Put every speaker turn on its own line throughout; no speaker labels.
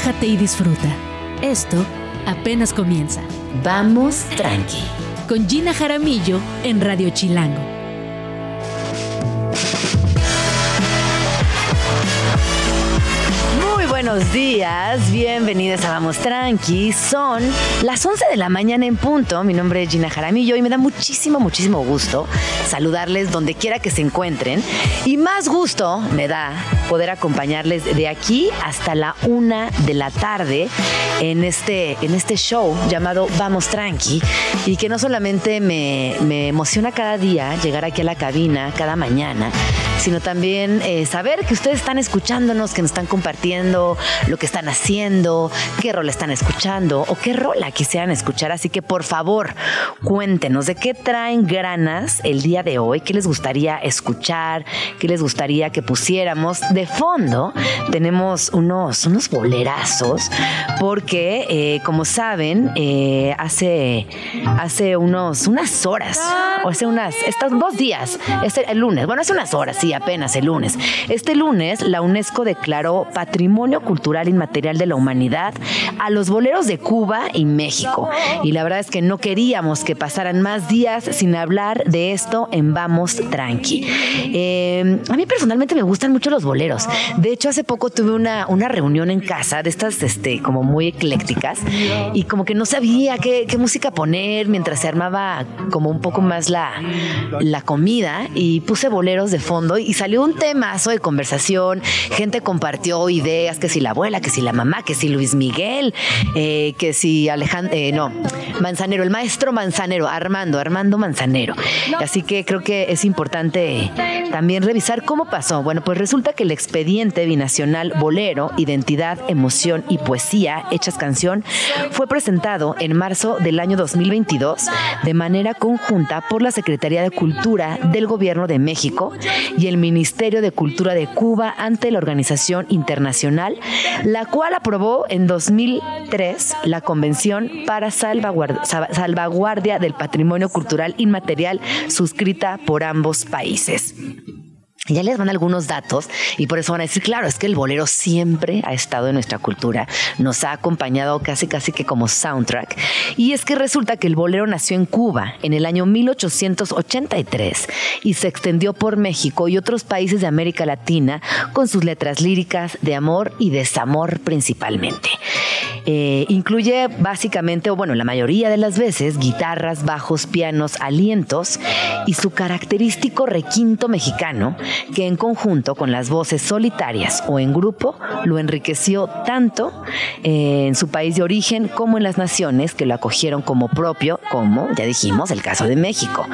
relájate y disfruta. Esto apenas comienza.
Vamos tranqui.
Con Gina Jaramillo en Radio Chilango
buenos días, bienvenidos a Vamos Tranqui. Son las 11 de la mañana en punto. Mi nombre es Gina Jaramillo y me da muchísimo, muchísimo gusto saludarles donde quiera que se encuentren. Y más gusto me da poder acompañarles de aquí hasta la una de la tarde en este, en este show llamado Vamos Tranqui y que no solamente me, me emociona cada día llegar aquí a la cabina, cada mañana, sino también eh, saber que ustedes están escuchándonos, que nos están compartiendo lo que están haciendo, qué rol están escuchando o qué rola quisieran escuchar. Así que por favor, cuéntenos de qué traen granas el día de hoy, qué les gustaría escuchar, qué les gustaría que pusiéramos. De fondo tenemos unos, unos bolerazos porque, eh, como saben, eh, hace, hace unos, unas horas, o hace unas, estos dos días, este, el lunes, bueno, hace unas horas, sí, apenas el lunes. Este lunes, la UNESCO declaró Patrimonio Cultural Inmaterial de la Humanidad a los boleros de Cuba y México. Y la verdad es que no queríamos que pasaran más días sin hablar de esto en Vamos Tranqui. Eh, a mí personalmente me gustan mucho los boleros. De hecho, hace poco tuve una, una reunión en casa de estas este, como muy eclécticas y como que no sabía qué, qué música poner mientras se armaba como un poco más la, la comida y puse boleros de fondo y salió un temazo de conversación. Gente compartió ideas, que si la abuela, que si la mamá, que si Luis Miguel, eh, que si Alejandro, eh, no, Manzanero, el maestro Manzanero, Armando, Armando Manzanero. Así que creo que es importante también revisar cómo pasó. Bueno, pues resulta que el expediente binacional Bolero, Identidad, Emoción y Poesía, hechas canción, fue presentado en marzo del año 2022 de manera conjunta por la Secretaría de Cultura del Gobierno de México y el Ministerio de Cultura de Cuba ante la Organización Internacional, la cual aprobó en 2003 la Convención para Salvaguardia del Patrimonio Cultural Inmaterial suscrita por ambos países. Ya les van algunos datos y por eso van a decir, claro, es que el bolero siempre ha estado en nuestra cultura, nos ha acompañado casi casi que como soundtrack. Y es que resulta que el bolero nació en Cuba en el año 1883 y se extendió por México y otros países de América Latina con sus letras líricas de amor y desamor principalmente. Eh, incluye básicamente, o bueno, la mayoría de las veces, guitarras, bajos, pianos, alientos y su característico requinto mexicano, que en conjunto con las voces solitarias o en grupo lo enriqueció tanto eh, en su país de origen como en las naciones que lo acogieron como propio, como ya dijimos, el caso de México.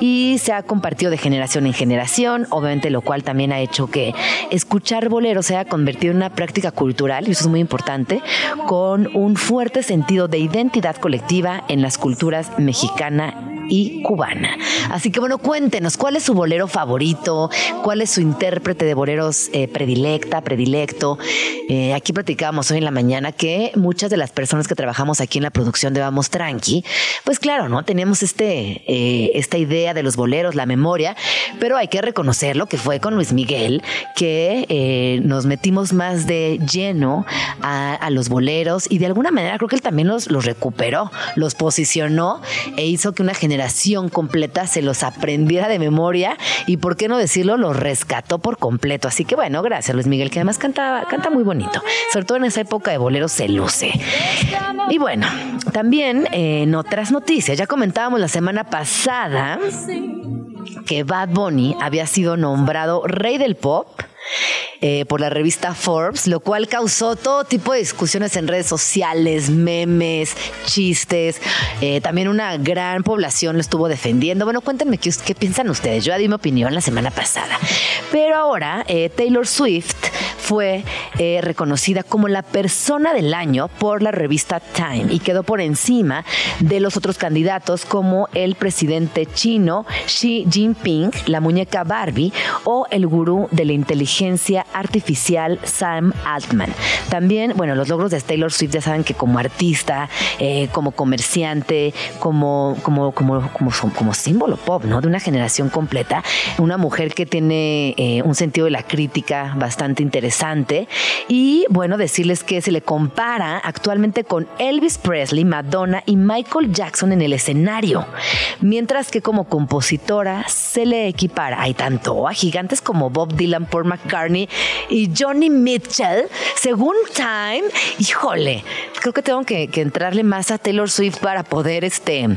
Y se ha compartido de generación en generación, obviamente lo cual también ha hecho que escuchar bolero se haya convertido en una práctica cultural, y eso es muy importante, con un fuerte sentido de identidad colectiva en las culturas mexicana y cubana. Así que bueno, cuéntenos, ¿cuál es su bolero favorito? ¿Cuál es su intérprete de boleros eh, predilecta, predilecto? Eh, aquí platicábamos hoy en la mañana que muchas de las personas que trabajamos aquí en la producción de Vamos Tranqui, pues claro, ¿no? Tenemos este, eh, esta idea de los boleros, la memoria, pero hay que reconocerlo que fue con Luis Miguel que nos metimos más de lleno a, los boleros y de alguna manera creo que él también los, los recuperó, los posicionó e hizo que una generación completa se los aprendiera de memoria y, por qué no decirlo, los rescató por completo. Así que bueno, gracias Luis Miguel, que además canta, canta muy bonito. Sobre todo en esa época de bolero se luce. Y bueno, también eh, en otras noticias, ya comentábamos la semana pasada que Bad Bunny había sido nombrado rey del pop eh, por la revista Forbes, lo cual causó todo tipo de discusiones en redes sociales, memes, chistes. Eh, también una gran población lo estuvo defendiendo. Bueno, cuéntenme qué, piensan ustedes. Yo di mi opinión la semana pasada. Pero ahora eh, Taylor Swift fue reconocida como la persona del año por la revista Time y quedó por encima de los otros candidatos como el presidente chino Xi Jinping, la muñeca Barbie o el gurú de la inteligencia artificial Sam Altman. También, bueno, los logros de Taylor Swift ya saben que como artista, eh, como comerciante, como, como, como, como, símbolo pop, ¿no? De una generación completa, una mujer que tiene eh, un sentido de la crítica bastante interesante. Y bueno, decirles que se le compara actualmente con Elvis Presley, Madonna y Michael Jackson en el escenario. Mientras que como compositora se le equipara, hay tanto a gigantes como Bob Dylan, Paul McCartney y Johnny Mitchell. Según Time, híjole, creo que tengo que, que entrarle más a Taylor Swift para poder este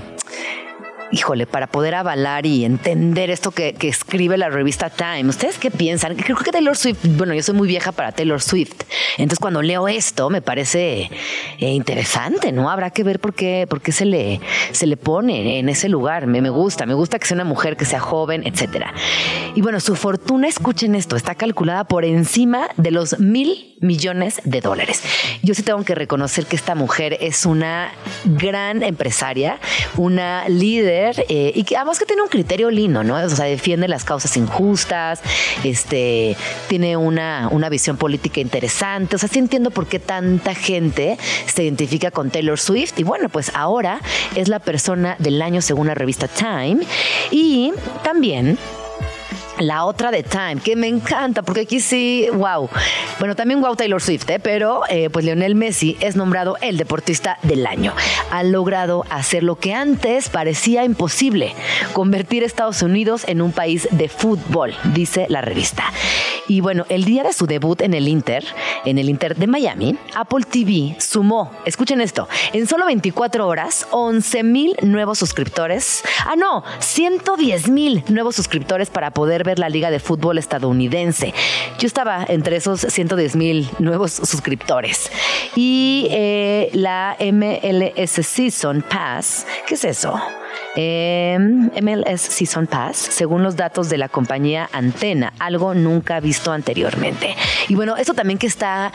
híjole, para poder avalar y entender esto que, escribe la revista Time. ¿Ustedes qué piensan? Creo que Taylor Swift, bueno, yo soy muy vieja para Taylor Swift, entonces cuando leo esto me parece eh, interesante, ¿no? Habrá que ver por qué, por qué se, le, se le pone en ese lugar. Me, me gusta, me gusta que sea una mujer, que sea joven, etcétera. Y bueno, su fortuna, escuchen esto, está calculada por encima de los mil millones de dólares. Yo sí tengo que reconocer que esta mujer es una gran empresaria, una líder eh, y que además que tiene un criterio lindo, ¿no? O sea, defiende las causas injustas, este, tiene una, una visión política interesante. O sea, sí entiendo por qué tanta gente se identifica con Taylor Swift. Y bueno, pues ahora es la persona del año según la revista Time. Y también la otra de Time, que me encanta, porque aquí sí, wow. Bueno, también wow Taylor Swift, ¿eh? pero eh, pues Lionel Messi es nombrado el deportista del año. Ha logrado hacer lo que antes parecía imposible, convertir a Estados Unidos en un país de fútbol, dice la revista. Y bueno, el día de su debut en el Inter, en el Inter de Miami, Apple TV sumó, escuchen esto, en solo 24 horas, 11 mil nuevos suscriptores. Ah, no, 110 mil nuevos suscriptores para poder ver la Liga de Fútbol estadounidense. Yo estaba entre esos 110 mil nuevos suscriptores. Y eh, la MLS Season Pass, ¿qué es eso? MLS Season Pass, según los datos de la compañía Antena, algo nunca visto anteriormente. Y bueno, eso también que está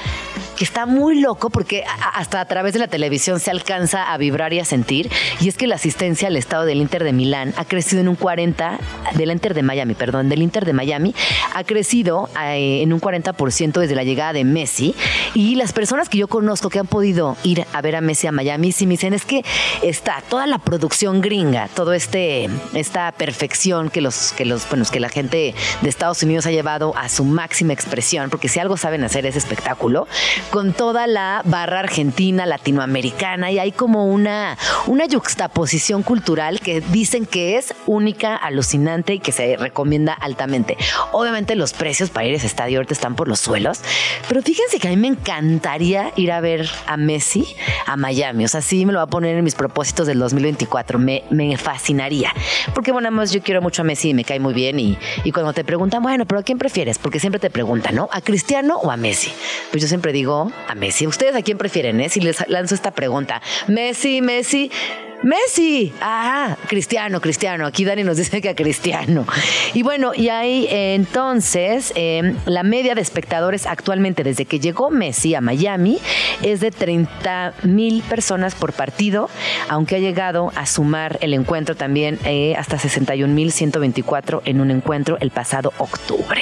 que está muy loco porque hasta a través de la televisión se alcanza a vibrar y a sentir. Y es que la asistencia al estado del Inter de Milán ha crecido en un 40, del Inter de Miami, perdón, del Inter de Miami, ha crecido eh, en un 40% desde la llegada de Messi. Y las personas que yo conozco que han podido ir a ver a Messi a Miami, sí me dicen, es que está toda la producción gringa, todo este, esta perfección que los, que los, bueno, que la gente de Estados Unidos ha llevado a su máxima expresión, porque si algo saben hacer es espectáculo, con toda la barra argentina, latinoamericana, y hay como una, una yuxtaposición cultural que dicen que es única, alucinante y que se recomienda altamente. Obviamente los precios para ir a ese estadio ahorita están por los suelos, pero fíjense que a mí me encantaría ir a ver a Messi a Miami. O sea, sí me lo va a poner en mis propósitos del 2024. Me, me fascinaría. Porque bueno, además yo quiero mucho a Messi y me cae muy bien. Y, y cuando te preguntan, bueno, pero ¿a quién prefieres? Porque siempre te preguntan, ¿no? ¿A Cristiano o a Messi? Pues yo siempre digo, a Messi. ¿Ustedes a quién prefieren? Eh? Si les lanzo esta pregunta. Messi, Messi. Messi, ah, Cristiano, Cristiano. Aquí Dani nos dice que a Cristiano. Y bueno, y ahí entonces em, la media de espectadores actualmente desde que llegó Messi a Miami es de 30 mil personas por partido, aunque ha llegado a sumar el encuentro también eh, hasta 61 mil 124 en un encuentro el pasado octubre.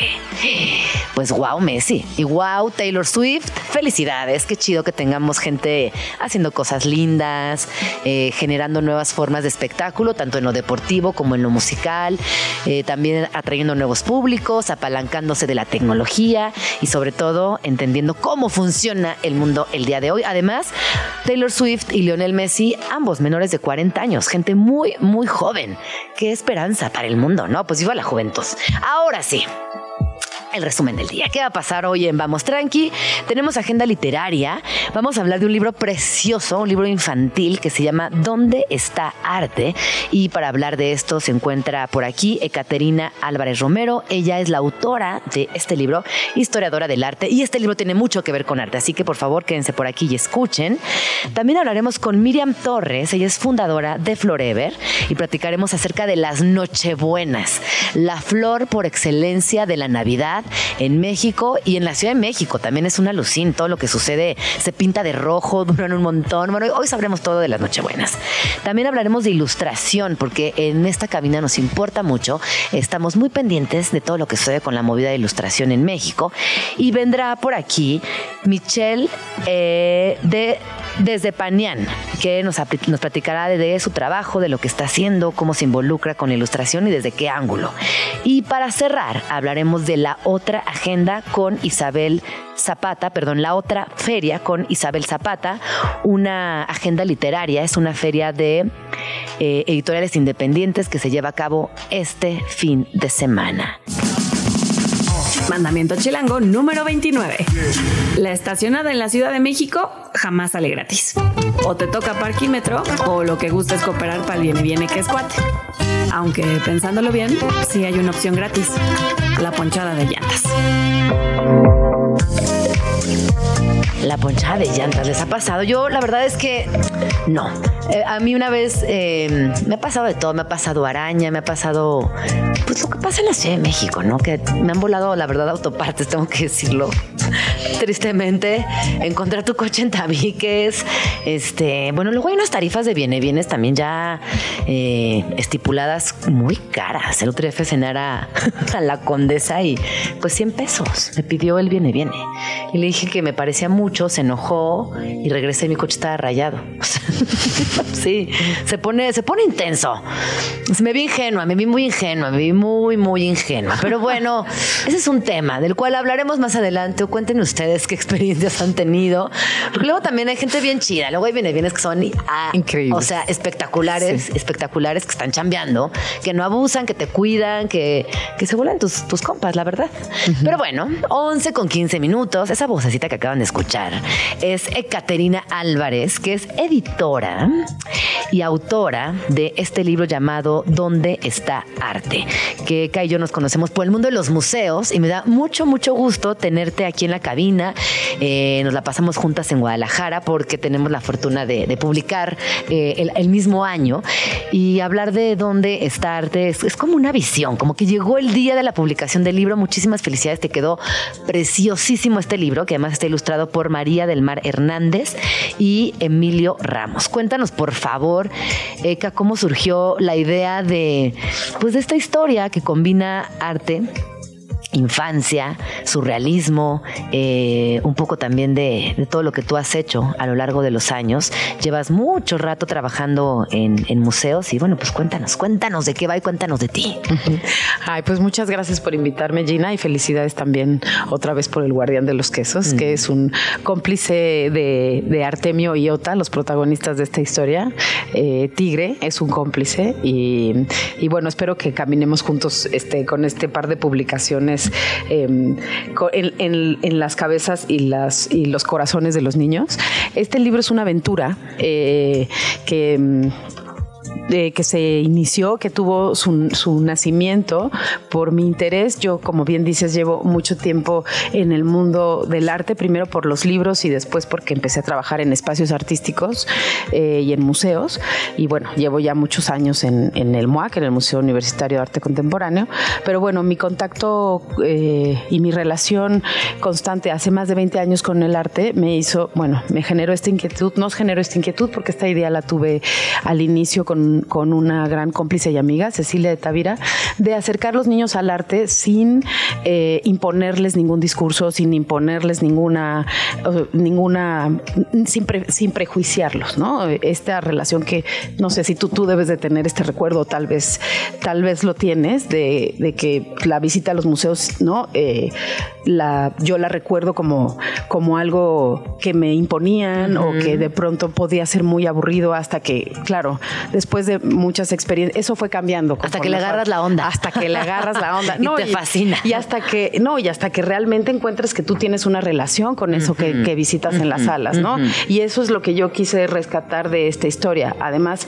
Pues wow, Messi. Y wow, Taylor Swift. Felicidades. Qué chido que tengamos gente haciendo cosas lindas, eh, nuevas formas de espectáculo, tanto en lo deportivo como en lo musical, eh, también atrayendo nuevos públicos, apalancándose de la tecnología y sobre todo entendiendo cómo funciona el mundo el día de hoy. Además, Taylor Swift y Lionel Messi, ambos menores de 40 años, gente muy, muy joven. Qué esperanza para el mundo, ¿no? Pues viva la juventud. Ahora sí el resumen del día. ¿Qué va a pasar hoy en Vamos Tranqui? Tenemos agenda literaria. Vamos a hablar de un libro precioso, un libro infantil que se llama ¿Dónde está arte? Y para hablar de esto se encuentra por aquí Ekaterina Álvarez Romero. Ella es la autora de este libro, historiadora del arte. Y este libro tiene mucho que ver con arte, así que por favor quédense por aquí y escuchen. También hablaremos con Miriam Torres. Ella es fundadora de Florever y platicaremos acerca de las Nochebuenas, la flor por excelencia de la Navidad en México y en la Ciudad de México. También es una lucín, todo lo que sucede se pinta de rojo, duran un montón. Bueno, hoy sabremos todo de las Nochebuenas. También hablaremos de ilustración, porque en esta cabina nos importa mucho. Estamos muy pendientes de todo lo que sucede con la movida de ilustración en México. Y vendrá por aquí Michelle eh, de desde Panián, que nos, nos platicará de su trabajo, de lo que está haciendo, cómo se involucra con la ilustración y desde qué ángulo. Y para cerrar, hablaremos de la otra agenda con Isabel Zapata, perdón, la otra feria con Isabel Zapata, una agenda literaria, es una feria de eh, editoriales independientes que se lleva a cabo este fin de semana.
Mandamiento Chilango número 29. La estacionada en la Ciudad de México jamás sale gratis. O te toca parquímetro o lo que gusta es cooperar para el viene viene que es cuate. Aunque pensándolo bien, sí hay una opción gratis. La ponchada de llantas
la ponchada de llantas. ¿Les ha pasado? Yo la verdad es que no. Eh, a mí una vez eh, me ha pasado de todo. Me ha pasado araña, me ha pasado pues lo que pasa en la Ciudad de México, ¿no? Que me han volado la verdad autopartes, tengo que decirlo. Tristemente, encontrar tu coche en tabiques. Este, bueno, luego hay unas tarifas de bienes bienes también ya eh, estipuladas muy caras. El otro día fue a cenar a, la condesa y pues 100 pesos. Me pidió el viene viene. Y le dije que me parecía mucho, se enojó y regresé y mi coche estaba rayado. sí, se pone, se pone intenso. Me vi ingenua, me vi muy ingenua, me vi muy, muy ingenua. Pero bueno, ese es un tema del cual hablaremos más adelante. O cuenten ustedes qué experiencias han tenido. Porque luego también hay gente bien chida. Luego hay viene bienes que son ah, increíbles. O sea, espectaculares, espectaculares que están chambeando, que no abusan, que te cuidan, que, que se vuelan tus, tus compas, la verdad. Pero bueno, 11 con 15 minutos. Esa vocecita que acaban de escuchar es Ekaterina Álvarez, que es editora y autora de este libro llamado ¿Dónde está arte? Que Eka y yo nos conocemos por el mundo de los museos y me da mucho, mucho gusto tenerte aquí en la cabina. Eh, nos la pasamos juntas en Guadalajara porque tenemos la fortuna de, publicar eh, el, mismo año y hablar de dónde está arte es, es, como una visión, como que llegó el día de la publicación del libro. Muchísimas felicidades, te quedó preciosísimo este libro que además está ilustrado por María del Mar Hernández y Emilio Ramos. Cuéntanos, por favor, Eka, cómo surgió la idea de, pues, de esta historia que combina arte infancia, surrealismo, eh, un poco también de, todo lo que tú has hecho a lo largo de los años. Llevas mucho rato trabajando en, museos y bueno, pues cuéntanos, cuéntanos de qué va y cuéntanos de ti.
Ay, pues muchas gracias por invitarme, Gina, y felicidades también otra vez por el Guardián de los Quesos, que es un cómplice de, Artemio y Ota, los protagonistas de esta historia. Eh, Tigre es un cómplice y, y, bueno, espero que caminemos juntos este, con este par de publicaciones Em, en, las cabezas y, las, y los corazones de los niños. Este libro es una aventura eh, que que se inició, que tuvo su, nacimiento por mi interés. Yo, como bien dices, llevo mucho tiempo en el mundo del arte, primero por los libros y después porque empecé a trabajar en espacios artísticos eh, y en museos. Y bueno, llevo ya muchos años en, el MUAC, en el Museo Universitario de Arte Contemporáneo. Pero bueno, mi contacto eh, y mi relación constante hace más de 20 años con el arte me hizo, bueno, me generó esta inquietud, nos generó esta inquietud porque esta idea la tuve al inicio con con, una gran cómplice y amiga, Cecilia de Tavira, de acercar los niños al arte sin eh, imponerles ningún discurso, sin imponerles ninguna, ninguna, sin, sin, prejuiciarlos, ¿no? Esta relación que no sé si tú, tú debes de tener este recuerdo, tal vez, tal vez lo tienes, de, de que la visita a los museos, ¿no? Eh, la, yo la recuerdo como, como algo que me imponían o que de pronto podía ser muy aburrido hasta que, claro, después de muchas experiencias, eso fue cambiando.
Hasta que le agarras la onda.
Hasta que le agarras la onda.
No, y te fascina.
Y hasta que, no, y hasta que realmente encuentres que tú tienes una relación con eso que, visitas en las salas, ¿no? Y eso es lo que yo quise rescatar de esta historia. Además,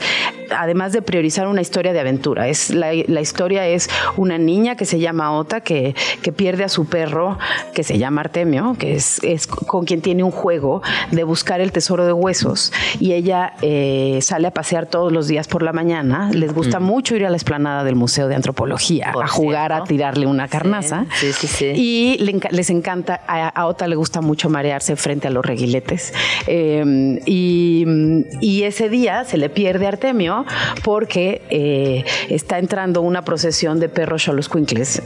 además de priorizar una historia de aventura. Es, la, historia es una niña que se llama Ota, que, que pierde a su perro, que se llama Artemio, que es, es con quien tiene un juego de buscar el tesoro de huesos. Y ella eh, sale a pasear todos los días por la mañana. Les gusta mucho ir a la esplanada del Museo de Antropología a jugar, a tirarle una carnaza.
Sí, sí, sí.
Y les encanta, a, Ota le gusta mucho marearse frente a los reguiletes. Eh, y, y ese día se le pierde Artemio Porque eh, está entrando una procesión de perros cholos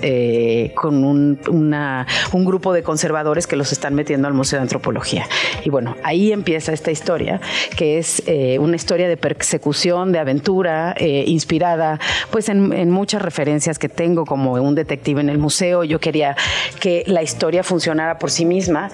eh, con un, grupo de conservadores que los están metiendo al Museo de Antropología. Y bueno, ahí empieza esta historia, que es eh, una historia de persecución, de aventura, inspirada pues en, muchas referencias que tengo como un detective en el museo. Yo quería que la historia funcionara por sí misma.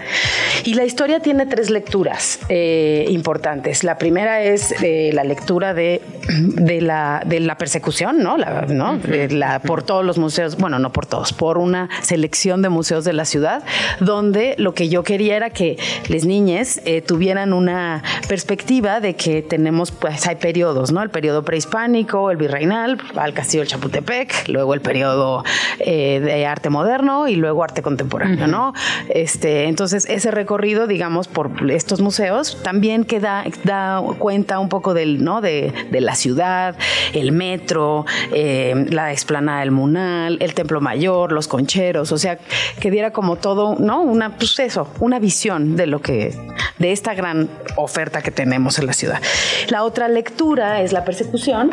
Y la historia tiene tres lecturas eh, importantes. La primera es eh, la lectura de, de, la, de la persecución, ¿no? La, ¿no? la, por todos los museos, bueno, no por todos, por una selección de museos de la ciudad, donde lo que yo quería era que las niñas eh, tuvieran una perspectiva de que tenemos, pues hay periodos, ¿no? El periodo prehispánico, el virreinal, al castillo del Chapultepec, luego el periodo de arte moderno y luego arte contemporáneo, ¿no? Este, entonces, ese recorrido, digamos, por estos museos, también queda, da cuenta un poco del, ¿no? De, la ciudad, el metro, eh, la explanada del Munal, el Templo Mayor, los concheros, o sea, que diera como todo, ¿no? Una, pues eso, una visión de lo que, de esta gran oferta que tenemos en la ciudad. La otra lectura es la persecución,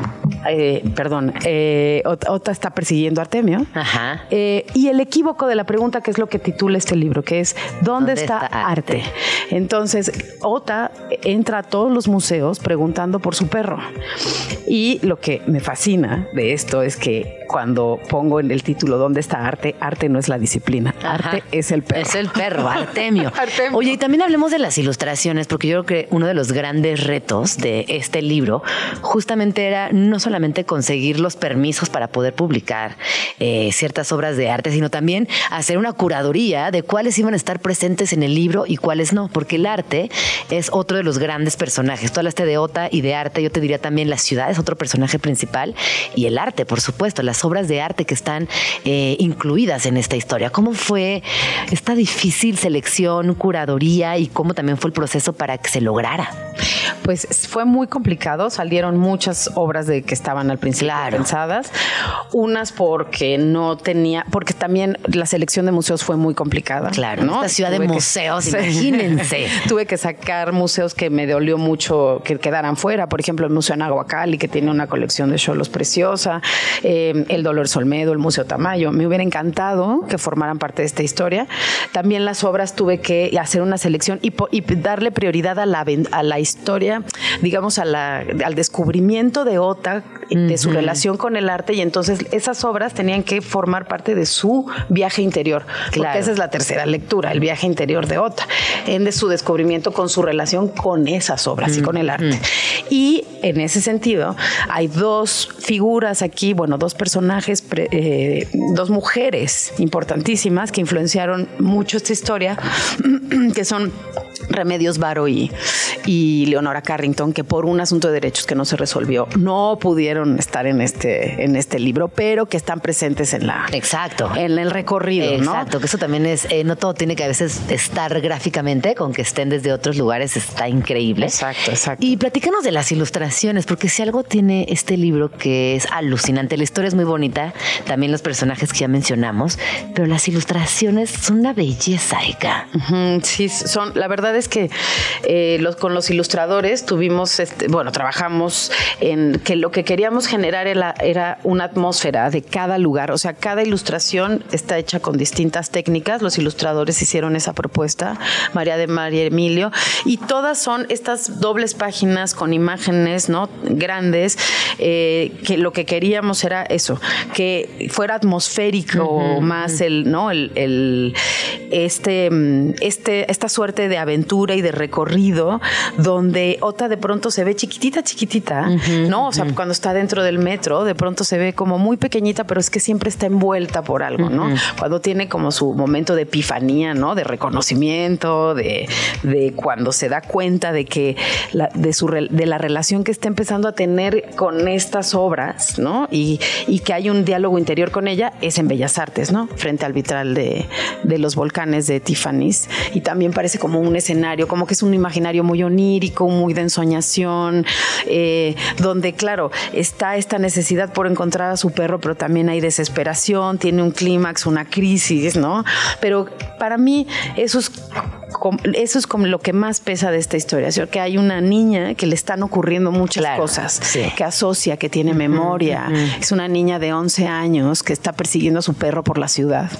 eh, perdón, eh, Ota está persiguiendo a Artemio, Ajá. y el equívoco de la pregunta que es lo que titula este libro, que es ¿dónde, está, arte? Entonces, Ota entra a todos los museos preguntando por su perro. Y lo que me fascina de esto es que cuando pongo en el título ¿Dónde está arte? Arte no es la disciplina, arte es el perro.
Es el perro, Artemio. Oye, y también hablemos de las ilustraciones, porque yo creo que uno de los grandes retos de este libro justamente era no solamente conseguir los permisos para poder publicar eh, ciertas obras de arte, sino también hacer una curaduría de cuáles iban a estar presentes en el libro y cuáles no, porque el arte es otro de los grandes personajes. Tú hablaste de Ota y de arte, yo te diría también la ciudad es otro personaje principal y el arte, por supuesto, las obras de arte que están eh, incluidas en esta historia. ¿Cómo fue esta difícil selección, curaduría y cómo también fue el proceso para que se lograra?
Pues fue muy complicado, salieron muchas obras de que estaban al principio pensadas, unas porque no tenía, porque también la selección de museos fue muy complicada.
Claro, ¿no? Esta ciudad de museos, imagínense.
Tuve que sacar museos que me dolió mucho que quedaran fuera, por ejemplo, el Museo Nahuacali, que tiene una colección de cholos preciosa, eh, el Dolores Olmedo, el Museo Tamayo. Me hubiera encantado que formaran parte de esta historia. También las obras tuve que hacer una selección y, darle prioridad a la, a la historia, digamos, a la, al descubrimiento de Ota, de su relación con el arte, y entonces esas obras tenían que formar parte de su viaje interior. Porque esa es la tercera lectura, el viaje interior de Ota, en de su descubrimiento con su relación con esas obras y con el arte. Y en ese sentido, hay dos figuras aquí, bueno, dos personajes, eh, dos mujeres importantísimas que influenciaron mucho esta historia, que son Remedios Varo y, y, Leonora Carrington, que por un asunto de derechos que no se resolvió, no pudieron estar en este, en este libro, pero que están presentes en la
Exacto.
en el recorrido.
Exacto, que eso también es, eh, no todo tiene que a veces estar gráficamente, con que estén desde otros lugares, está increíble.
Exacto, exacto.
Y platícanos de las ilustraciones, porque si algo tiene este libro que es alucinante, la historia es muy bonita, también los personajes que ya mencionamos, pero las ilustraciones son una belleza, Eka.
sí, son, la verdad es que eh, los, con los ilustradores tuvimos, este, bueno, trabajamos en que lo que queríamos generar era, era, una atmósfera de cada lugar, o sea, cada ilustración está hecha con distintas técnicas, los ilustradores hicieron esa propuesta, María de María Emilio, y todas son estas dobles páginas con imágenes, ¿no? Grandes, eh, que lo que queríamos era eso, que fuera atmosférico más el, ¿no? El, el, este, este, esta suerte de aventura y de recorrido donde Ota de pronto se ve chiquitita, chiquitita, ¿no? O sea, cuando está dentro del metro, de pronto se ve como muy pequeñita, pero es que siempre está envuelta por algo, ¿no? Cuando tiene como su momento de epifanía, ¿no? De reconocimiento, de, de cuando se da cuenta de que la, de, su, de la relación que está empezando a tener con estas obras, ¿no? Y, y que hay un diálogo interior con ella, es en Bellas Artes, ¿no? Frente al vitral de, de los volcanes de Tiffany's. Y también parece como un escenario como que es un imaginario muy onírico, muy de ensoñación, eh, donde, claro, está esta necesidad por encontrar a su perro, pero también hay desesperación, tiene un clímax, una crisis, ¿no? Pero para mí eso es eso es como lo que más pesa de esta historia, que hay una niña que le están ocurriendo muchas cosas, que asocia, que tiene memoria. Es una niña de 11 años que está persiguiendo a su perro por la ciudad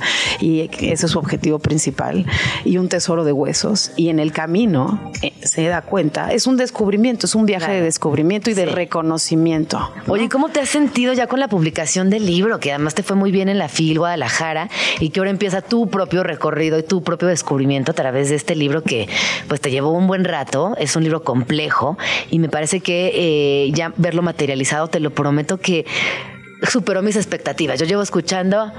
y ese es su objetivo principal y un tesoro de huesos y en el camino eh, se da cuenta, es un descubrimiento, es un viaje de descubrimiento y de reconocimiento.
Oye, ¿cómo te has sentido ya con la publicación del libro? Que además te fue muy bien en la FIL Guadalajara y que ahora empieza tu propio recorrido y tu propio descubrimiento a través de este libro que pues te llevó un buen rato, es un libro complejo y me parece que eh, ya verlo materializado, te lo prometo que superó mis expectativas. Yo llevo escuchando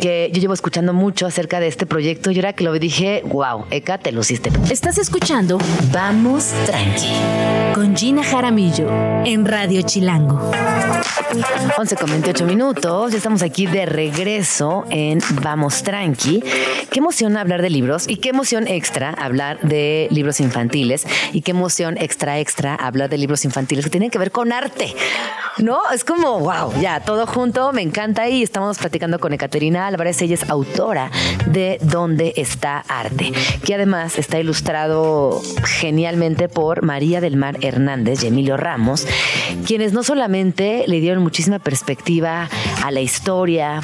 que yo llevo escuchando mucho acerca de este proyecto y ahora que lo dije, wow, Eka, te luciste.
Estás escuchando Vamos Tranqui con Gina Jaramillo en Radio Chilango.
11 con 28 minutos, ya estamos aquí de regreso en Vamos Tranqui. Qué emoción hablar de libros y qué emoción extra hablar de libros infantiles y qué emoción extra extra hablar de libros infantiles que tienen que ver con arte. ¿No? Es como, wow, ya, todo junto, me encanta y estamos platicando con Ekaterina Álvarez, ella es autora de ¿Dónde está arte? Que además está ilustrado genialmente por María del Mar Hernández y Emilio Ramos, quienes no solamente le dieron muchísima perspectiva a la historia,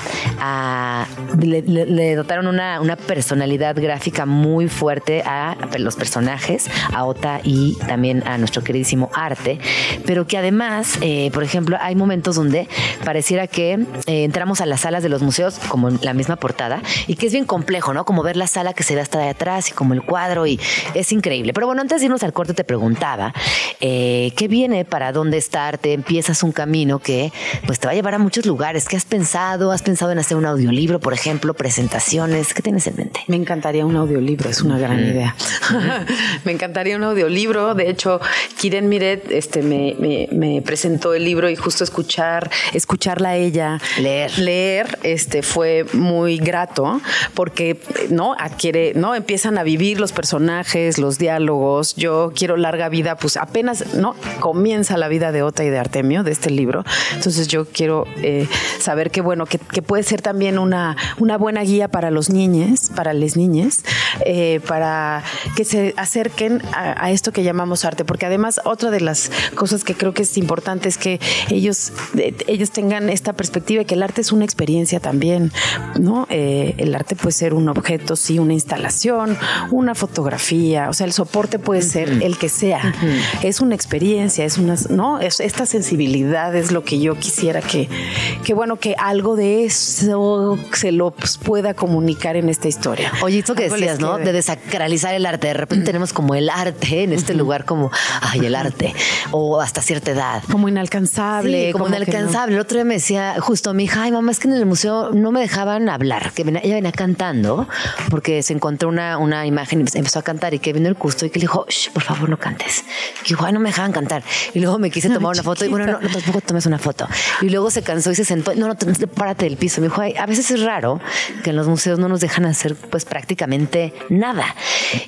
le, dotaron una, personalidad gráfica muy fuerte a los personajes, a Ota y también a nuestro queridísimo arte, pero que además, eh, por ejemplo, hay momentos donde pareciera que eh, entramos a las salas de los museos como la misma portada y que es bien complejo, ¿no? Como ver la sala que se ve hasta de atrás y como el cuadro y es increíble. Pero bueno, antes de irnos al corte te preguntaba, eh, ¿qué viene para dónde estarte? Empiezas un camino que pues te va a llevar a muchos lugares. ¿Qué has pensado? ¿Has pensado en hacer un audiolibro, por ejemplo, presentaciones? ¿Qué tienes en mente?
Me encantaría un audiolibro, es una gran idea. me encantaría un audiolibro. De hecho, Kiren Miret este, me, me, presentó el libro y justo escuchar, escucharla a ella,
leer,
leer, este, fue muy grato porque no adquiere, no empiezan a vivir los personajes, los diálogos. Yo quiero larga vida, pues apenas no comienza la vida de Ota y de Artemio de este libro. Entonces yo quiero eh, saber que bueno que, puede ser también una una buena guía para los niños, para las niñas, eh, para que se acerquen a, esto que llamamos arte, porque además otra de las cosas que creo que es importante es que ellos eh, ellos tengan esta perspectiva de que el arte es una experiencia también, ¿no? Eh, el arte puede ser un objeto, sí, una instalación, una fotografía, o sea, el soporte puede ser el que sea. Es una experiencia, es una, ¿no? Es, esta sensibilidad es lo que yo quisiera que, que bueno, que algo de eso se lo pues, pueda comunicar en esta historia.
Oye, esto que decías, ¿no? De desacralizar el arte. De repente tenemos como el arte en este lugar como, ay, el arte, o hasta cierta edad.
Como inalcanzable.
como, inalcanzable. El otro día me decía justo mi hija, ay, mamá, es que en el museo no me dejaban hablar, que ella venía cantando porque se encontró una, una imagen y empezó a cantar y que vino el custo y que le dijo, por favor no cantes. Y dijo, ay, no me dejaban cantar. Y luego me quise tomar una foto y bueno, no, no, tampoco tomes una foto. Y luego se cansó y se sentó, no, no, párate del piso. Me dijo, ay, a veces es raro que en los museos no nos dejan hacer pues prácticamente nada.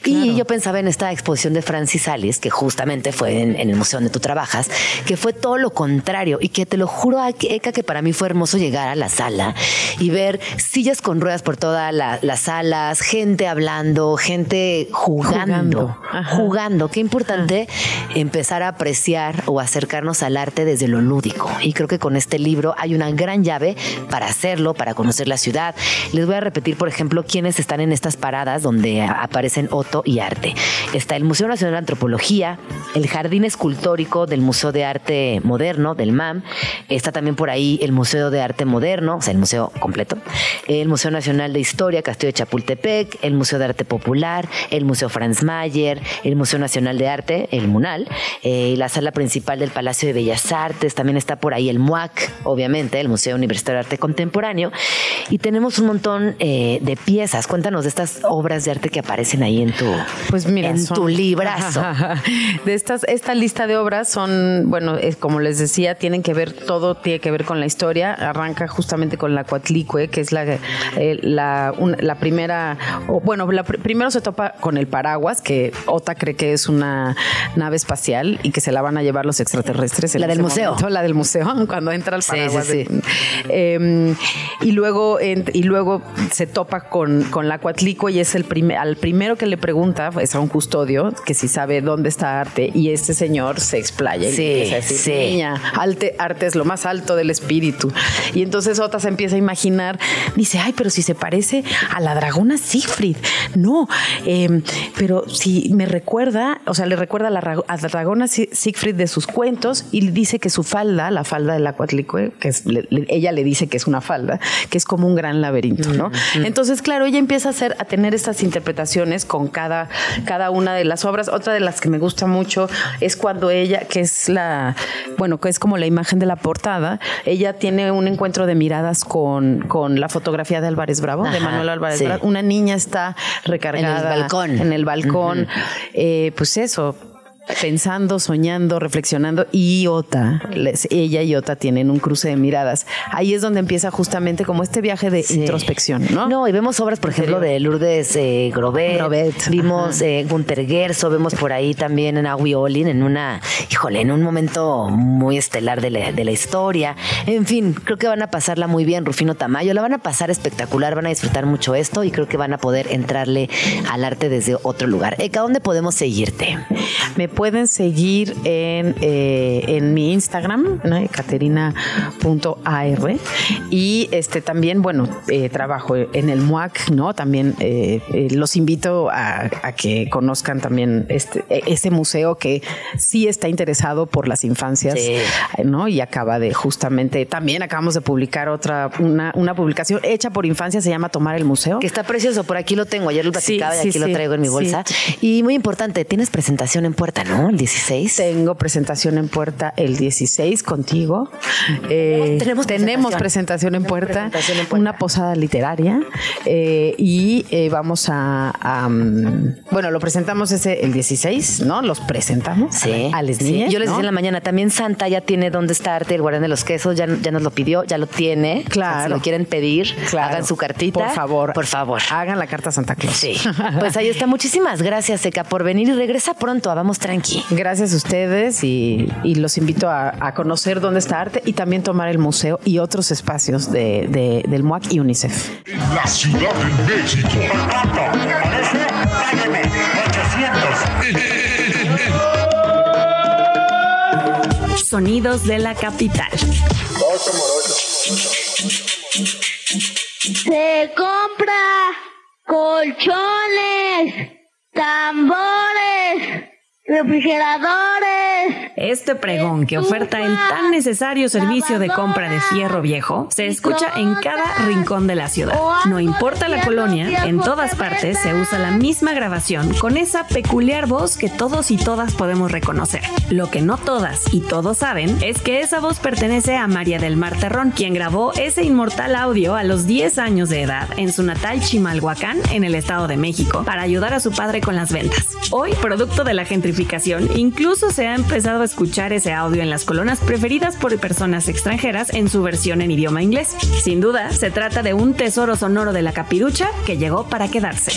Y yo pensaba en esta exposición de Francis Alice, que justamente fue en, el museo donde tú trabajas, que fue todo lo contrario y que te lo juro, Eka, que para mí fue hermoso llegar a la sala y ver sillas con ruedas por todas las salas, gente hablando, gente jugando, jugando. Qué importante empezar a apreciar o acercarnos al arte desde lo lúdico. Y creo que con este libro hay una gran llave para hacerlo, para conocer la ciudad. Les voy a repetir, por ejemplo, quiénes están en estas paradas donde aparecen Otto y Arte. Está el Museo Nacional de Antropología, el Jardín Escultórico del Museo de Arte Moderno, del MAM. Está también por ahí el Museo de Arte Moderno, o sea, el museo completo. El Museo Nacional de Historia, Castillo de Chapultepec, el Museo de Arte Popular, el Museo Franz Mayer, el Museo Nacional de Arte, el MUNAL, eh, la sala principal del Palacio de Bellas Artes, también está por ahí el MUAC, obviamente, el Museo Universitario de Arte Contemporáneo, y tenemos un montón eh, de piezas. Cuéntanos de estas obras de arte que aparecen ahí en tu, pues mira, en tu librazo.
de estas, esta lista de obras son, bueno, como les decía, tienen que ver, todo tiene que ver con la historia. Arranca justamente con la Coatlicue, que es la, eh, la, la, primera, bueno, primero se topa con el paraguas, que Ota cree que es una nave espacial y que se la van a llevar los extraterrestres.
la del museo.
la del museo. ¿No? Cuando entra al paraguas.
sí, sí.
Eh, y luego y luego se topa con, con la Cuatlico y es el primer al primero que le pregunta es a un custodio que si sabe dónde está arte y este señor se explaya y
Sí,
le empieza a decir,
sí.
niña, arte, arte es lo más alto del espíritu. Y entonces Ota se empieza a imaginar, dice, ay, pero si se parece a la dragona Siegfried. No, eh, pero si me recuerda, o sea, le recuerda a la, a la dragona Si- Siegfried de sus cuentos y dice que su falda, la falda de la Coatlicue, que es, le- le- ella le dice que es una falda, que es como un gran laberinto, ¿no? Entonces, claro, ella empieza a hacer, a tener estas interpretaciones con cada, cada una de las obras. Otra de las que me gusta mucho es cuando ella, que es la, bueno, que es como la imagen de la portada, ella tiene un encuentro de miradas con, con la fotografía de Álvarez Bravo, de Manuel Álvarez
sí.
Bravo. Una niña está recargada
En el balcón.
En el balcón. Eh, pues eso. Pensando, soñando, reflexionando, y Ota, les- ella y Ota tienen un cruce de miradas. Ahí es donde empieza justamente como este viaje de
Sí.
introspección, ¿no?
No, y vemos obras, por ejemplo, de Lourdes eh, Grobet.
Grobet,
Vimos eh, Gunter Gerso, vemos por ahí también en Aui Olin en una, híjole, en un momento muy estelar de la, de la historia. En fin, creo que van a pasarla muy bien, Rufino Tamayo. La van a pasar espectacular, van a disfrutar mucho esto y creo que van a poder entrarle al arte desde otro lugar. Eka, ¿dónde podemos seguirte?
Me pueden seguir en, eh, en mi Instagram, ¿no? caterina.ar. Y este también, bueno, eh, trabajo en el MUAC, ¿no? También eh, los invito a, a que conozcan también este, eh, ese museo que sí está interesado por las infancias,
Sí.
¿no? Y acaba de justamente, también acabamos de publicar otra, una, una publicación hecha por infancia, se llama Tomar el Museo.
Que está precioso, por aquí lo tengo, ayer lo platicaba
Sí,
y
sí,
aquí lo traigo en mi bolsa. Y muy importante, tienes presentación en puerta, ¿no? El 16.
Tengo presentación en puerta el 16 contigo. Eh,
Tenemos
tenemos
presentación.
presentación en puerta,
presentación en puerta.
una posada literaria eh, y eh, vamos a, a, mm, bueno, lo presentamos ese el 16, ¿no? Los presentamos
Sí,
a las
sí.
niñas.
Yo les
¿no?
decía en la mañana, también Santa ya tiene dónde está arte, el guardián de los quesos, ya, ya nos lo pidió, ya lo tiene.
Claro.
Si lo quieren pedir,
Claro.
hagan su cartita.
Por favor.
Por favor.
Hagan la carta a Santa Claus.
Sí. Pues ahí está. Muchísimas gracias, Seca, por venir y regresa pronto a Vamos Tranqui.
Gracias a ustedes y, y los invito a, a conocer dónde está arte y también tomar el museo y otros espacios de, de- del MUAC y UNICEF.
En la Ciudad de México.
¿Parece? Págueme 800.
Sonidos de la capital.
Se compra colchones, tambores, refrigeradores.
Este pregón que oferta el tan necesario servicio de compra de fierro viejo se escucha en cada rincón de la ciudad. No importa la colonia, en todas partes se usa la misma grabación con esa peculiar voz que todos y todas podemos reconocer. Lo que no todas y todos saben es que esa voz pertenece a María del Mar Terrón, quien grabó ese inmortal audio a los 10 años de edad en su natal Chimalhuacán, en el Estado de México, para ayudar a su padre con las ventas. Hoy, producto de la gentrificación, incluso se ha empezado a escuchar ese audio en las colonas preferidas por personas extranjeras en su versión en idioma inglés. Sin duda, se trata de un tesoro sonoro de la capirucha que llegó para quedarse.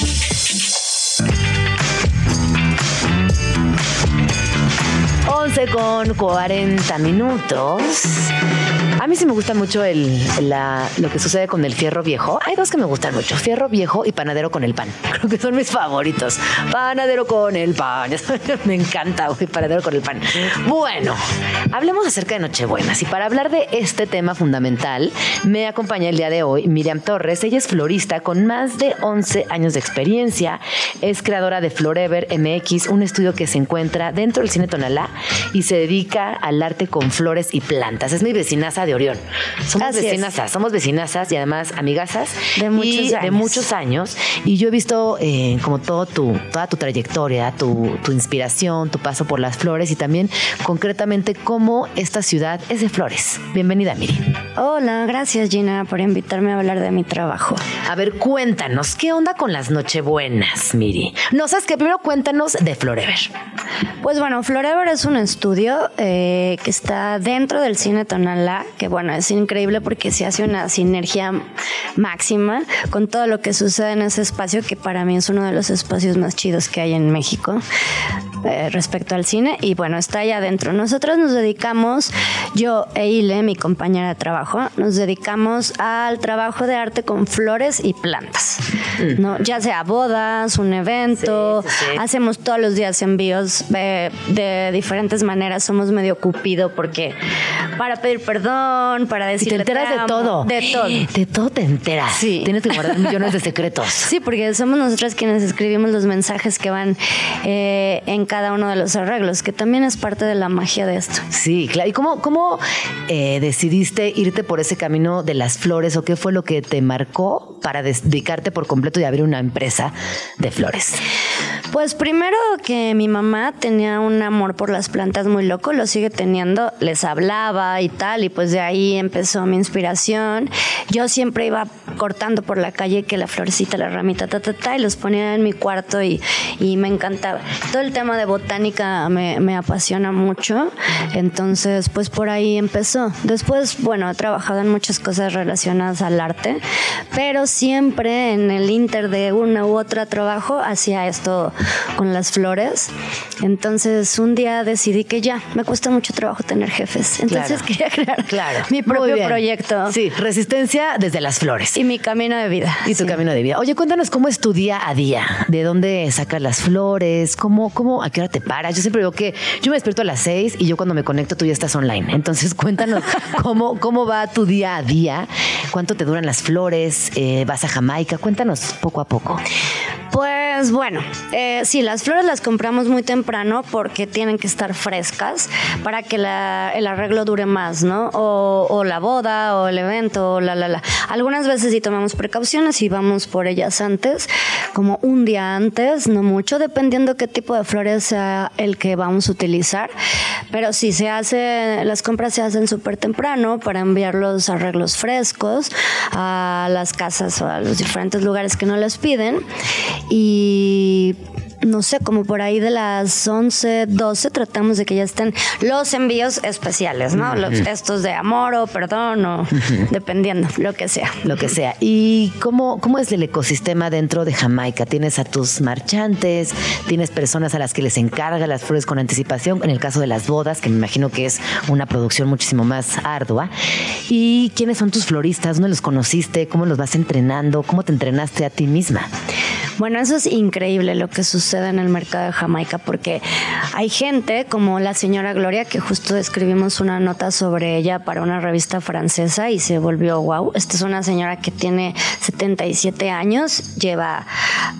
Con 40 minutos. A mí sí me gusta mucho el, lo que sucede con el fierro viejo. Hay dos que me gustan mucho: fierro viejo y panadero con el pan. Creo que son mis favoritos. Panadero con el pan. me encanta, güey, panadero con el pan. Bueno, hablemos acerca de Nochebuenas. Y para hablar de este tema fundamental, me acompaña el día de hoy Miriam Torres. Ella es florista con más de 11 años de experiencia. Es creadora de Florever MX, un estudio que se encuentra dentro del cine Tonalá y se dedica al arte con flores y plantas. Es mi vecinaza de Orión. Somos
Así es.
vecinazas, somos vecinazas y además amigasas
De muchos
y de
años.
muchos años. Y yo he visto eh, como todo tu, toda tu trayectoria, tu, tu inspiración, tu paso por las flores y también concretamente cómo esta ciudad es de flores. Bienvenida, Miri.
Hola, gracias Gina por invitarme a hablar de mi trabajo.
A ver, cuéntanos, ¿qué onda con las Nochebuenas, Miri? No, sabes que primero cuéntanos de Florever.
Pues bueno, Florever es un estudio eh, que está dentro del cine Tonalá, que bueno, es increíble porque se hace una sinergia máxima con todo lo que sucede en ese espacio, que para mí es uno de los espacios más chidos que hay en México. eh, respecto al cine y bueno, está allá adentro. Nosotros nos dedicamos, yo e Ile, mi compañera de trabajo, nos dedicamos al trabajo de arte con flores y plantas,
Mm.
¿no? Ya sea bodas, un evento,
Sí, sí, sí.
hacemos todos los días envíos eh, de diferentes maneras, somos medio cupido porque para pedir perdón, para
Y
decir
te enteras de todo.
De todo.
De todo te enteras.
Sí.
Tienes que guardar millones de secretos.
Sí, porque somos nosotras quienes escribimos los mensajes que van eh, en cada uno de los arreglos, que también es parte de la magia de esto.
Sí, claro. ¿Y cómo, cómo eh, decidiste irte por ese camino de las flores o qué fue lo que te marcó para dedicarte por completo y abrir una empresa de flores?
Pues primero que mi mamá tenía un amor por las plantas muy loco, lo sigue teniendo, les hablaba y tal, y pues de ahí empezó mi inspiración. Yo siempre iba cortando por la calle que la florecita, la ramita, ta, ta, ta, y los ponía en mi cuarto y, y me encantaba. Todo el tema de botánica me, me apasiona mucho, entonces pues por ahí empezó. Después, bueno, he trabajado en muchas cosas relacionadas al arte, pero siempre en el inter de una u otra trabajo hacía esto con las flores. Entonces un día decidí que ya, me cuesta mucho trabajo tener jefes. Entonces
Claro.
quería crear
Claro.
Mi propio proyecto
Sí, resistencia desde las flores.
y mi camino de vida.
Y tu
Sí.
camino de vida. Oye, cuéntanos cómo es tu día a día. ¿De dónde sacas las flores? ¿Cómo, cómo, a qué hora te paras? Yo siempre digo que yo me despierto a las seis y yo cuando me conecto tú ya estás online. Entonces cuéntanos cómo, cómo va tu día a día. ¿Cuánto te duran las flores? Eh, ¿Vas a Jamaica? Cuéntanos poco a poco.
Pues bueno, eh, sí, las flores las compramos muy temprano porque tienen que estar frescas para que la- el arreglo dure más, ¿no? O, o la boda o el evento, o la, la, la. Algunas veces sí tomamos precauciones y vamos por ellas antes, como un día antes, no mucho, dependiendo qué tipo de flores sea el que vamos a utilizar. Pero sí, se hace, las compras se hacen súper temprano para enviar los arreglos frescos a las casas o a los diferentes lugares que no les piden. Y no sé, como por ahí de las 11, 12 tratamos de que ya estén los envíos especiales, ¿no? Los, estos de amor o perdón o dependiendo, lo que sea.
Lo que sea. ¿Y cómo, cómo es el ecosistema dentro de Jamaica? ¿Tienes a tus marchantes? ¿Tienes personas a las que les encarga las flores con anticipación? En el caso de las bodas, que me imagino que es una producción muchísimo más ardua. ¿Y quiénes son tus floristas? ¿Dónde los conociste? ¿Cómo los vas entrenando? ¿Cómo te entrenaste a ti misma?
Bueno, eso es increíble lo que sucede en el mercado de Jamaica, porque hay gente como la señora Gloria, que justo escribimos una nota sobre ella para una revista francesa y se volvió wow. Esta es una señora que tiene 77 años, lleva,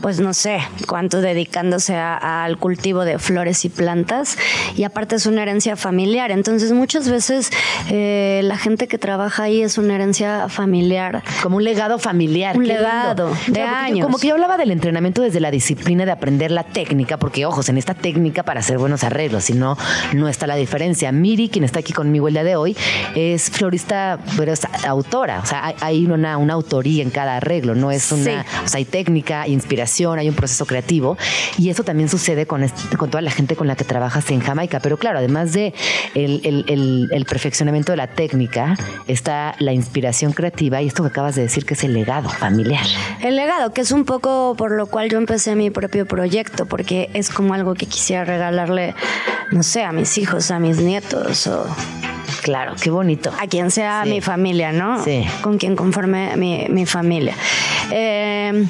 pues no sé cuánto dedicándose al cultivo de flores y plantas, y aparte es una herencia familiar. Entonces, muchas veces eh, la gente que trabaja ahí es una herencia familiar.
Como un legado familiar.
Un
qué lindo.
legado de
porque yo-
años.
como que yo hablaba del entrenamiento desde la disciplina de aprender la técnica, porque ojos, en esta técnica para hacer buenos arreglos, si no, no está la diferencia. Miri, quien está aquí conmigo el día de hoy, es florista, pero es autora. O sea, hay, hay una, una autoría en cada arreglo, no es una.
Sí.
O sea, hay técnica, inspiración, hay un proceso creativo. Y eso también sucede con, con toda la gente con la que trabajas en Jamaica. Pero claro, además de el, el- el- el perfeccionamiento de la técnica, está la inspiración creativa y esto que acabas de decir que es el legado familiar.
El legado, que es un poco por lo cual yo empecé mi propio proyecto, porque es como algo que quisiera regalarle, no sé, a mis hijos, a mis nietos o
Claro, qué bonito.
a quien sea
Sí.
mi familia, ¿no?
Sí.
Con quien conforme mi, mi familia. Eh,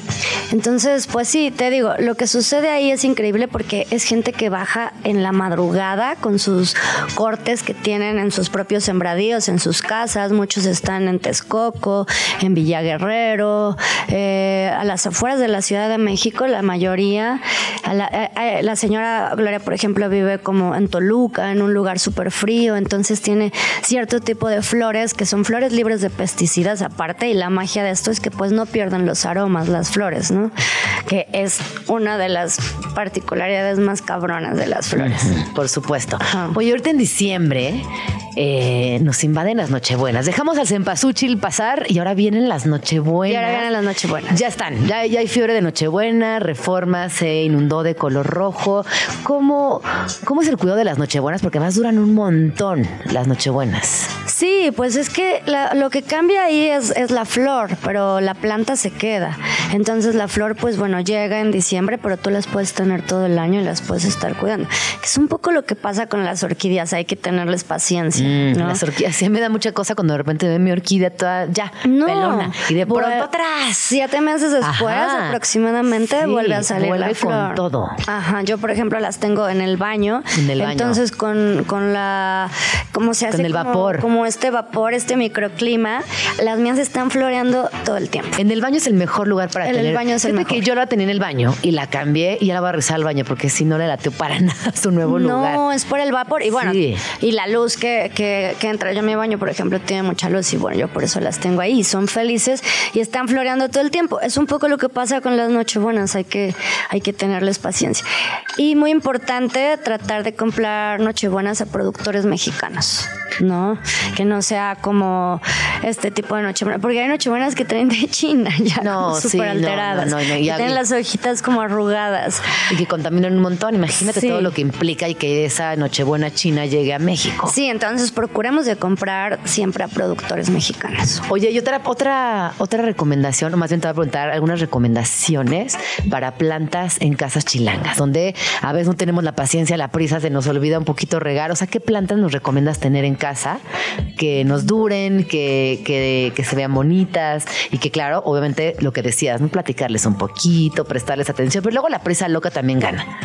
entonces, pues sí, te digo, lo que sucede ahí es increíble porque es gente que baja en la madrugada con sus cortes que tienen en sus propios sembradíos, en sus casas. Muchos están en Texcoco, en Villa Guerrero, eh, a las afueras de la Ciudad de México, la mayoría. A la, a- a- la señora Gloria, por ejemplo, vive como en Toluca, en un lugar súper frío, entonces tiene cierto tipo de flores que son flores libres de pesticidas aparte y la magia de esto es que pues no pierden los aromas las flores, ¿no? Que es una de las particularidades más cabronas de las flores.
Por supuesto.
Ajá.
Oye, ahorita en diciembre eh, nos invaden las Nochebuenas. Dejamos al Cempasúchil pasar y ahora vienen las Nochebuenas.
Y ahora vienen las Nochebuenas.
Ya están, ya, ya hay fiebre de Nochebuena, Reforma se inundó de color rojo. ¿Cómo, ¿Cómo es el cuidado de las Nochebuenas? Porque además duran un montón las Nochebuenas.
Sí, Sí, pues es que la- lo que cambia ahí es, es la flor, pero la planta se queda. Entonces la flor, pues bueno, llega en diciembre, pero tú las puedes tener todo el año y las puedes estar cuidando. Es un poco lo que pasa con las orquídeas, hay que tenerles paciencia.
Mm,
¿no?
Las orquídeas, sí me da mucha cosa cuando de repente veo mi orquídea toda ya
No.
pelona y de pronto atrás.
Siete meses después,
Ajá.
aproximadamente,
Sí,
vuelve a salir
vuelve
la
con
flor.
todo.
Ajá, yo por ejemplo las tengo en el baño.
En el baño.
Entonces con, con la, ¿cómo se hace?
Con el vapor.
Como este vapor, este microclima, las mías están floreando todo el tiempo.
En el baño es el mejor lugar para
En el baño es el
Fíjate que
mejor.
yo la tenía en el baño y la cambié y ya la voy a rezar al baño porque si no le lateo para nada su nuevo lugar.
No, es por el vapor. Y bueno,
Sí.
y la luz que, que, que entra. Yo a mi baño, por ejemplo, tiene mucha luz y bueno, yo por eso las tengo ahí. Y son felices y están floreando todo el tiempo. Es un poco lo que pasa con las nochebuenas. Hay que, hay que tenerles paciencia. Y muy importante, tratar de comprar nochebuenas a productores mexicanos. ¿No? Que no sea como este tipo de nochebuena. Porque hay nochebuenas que traen de China, ya
No, sí,
súper alteradas.
no, no, no,
y
ya
tienen las hojitas como arrugadas.
Y que contaminan un montón. Imagínate
Sí.
todo lo que implica y que esa Nochebuena china llegue a México.
Sí, entonces procuremos de comprar siempre a productores mexicanos.
Oye, y otra, otra, otra recomendación, o más bien te voy a preguntar algunas recomendaciones para plantas en casas chilangas, donde a veces no tenemos la paciencia, la prisa, se nos olvida un poquito regar. O sea, ¿qué plantas nos recomiendas tener en casa que nos duren, que, que, que se vean bonitas y que, claro, obviamente lo que decías, ¿no? platicarles un poquito, prestarles atención, pero luego la prisa loca también gana.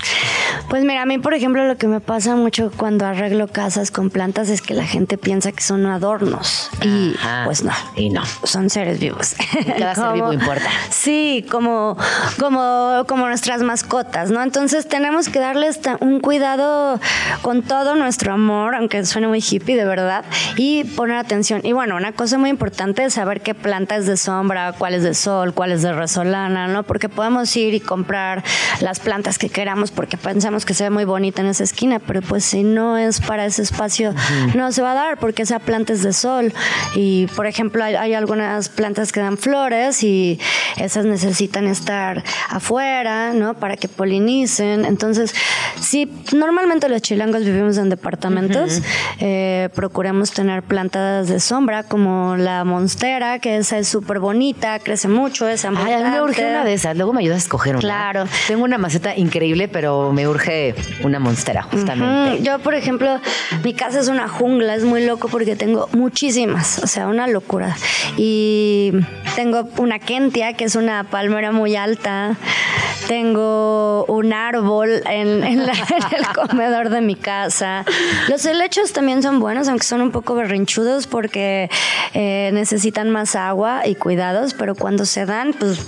Pues mira, a mí, por ejemplo, lo que me pasa mucho cuando arreglo casas con plantas es que la gente piensa que son adornos. Y
Ajá.
pues no.
Y no.
Son seres vivos.
cada ser vivo importa.
Sí, como, como, como nuestras mascotas, ¿no? Entonces tenemos que darles un cuidado con todo nuestro amor, aunque suene muy hippie, de verdad, y poner atención. Y bueno, una cosa muy importante es saber qué planta es de sombra, cuál es de sol, cuál es de resolana, ¿no? Porque podemos ir y comprar las plantas que queramos porque pensamos que se ve muy bonita en esa esquina, pero pues si no es para ese espacio, no se va a dar porque esa planta es de sol. Y por ejemplo, hay, hay algunas plantas que dan flores y esas necesitan estar afuera, ¿no? Para que polinicen. Entonces, sí, normalmente los chilangos vivimos en departamentos, eh, procuremos tener plantas de sombra como la monstera, que esa es súper bonita, crece mucho, es
Ay, a mí me urge una de esas. Luego me ayudas a escoger una.
Claro.
Tengo una maceta increíble, pero me urge una monstera, justamente.
Yo, por ejemplo, mi casa es una jungla, es muy loco porque tengo muchísimas, o sea, una locura. Y tengo una kentia, que es una palmera muy alta. Tengo un árbol en el comedor de mi casa. Los helechos también son buenos, aunque son un poco berrinchudos porque eh, necesitan más agua y cuidados, pero cuando se dan, pues,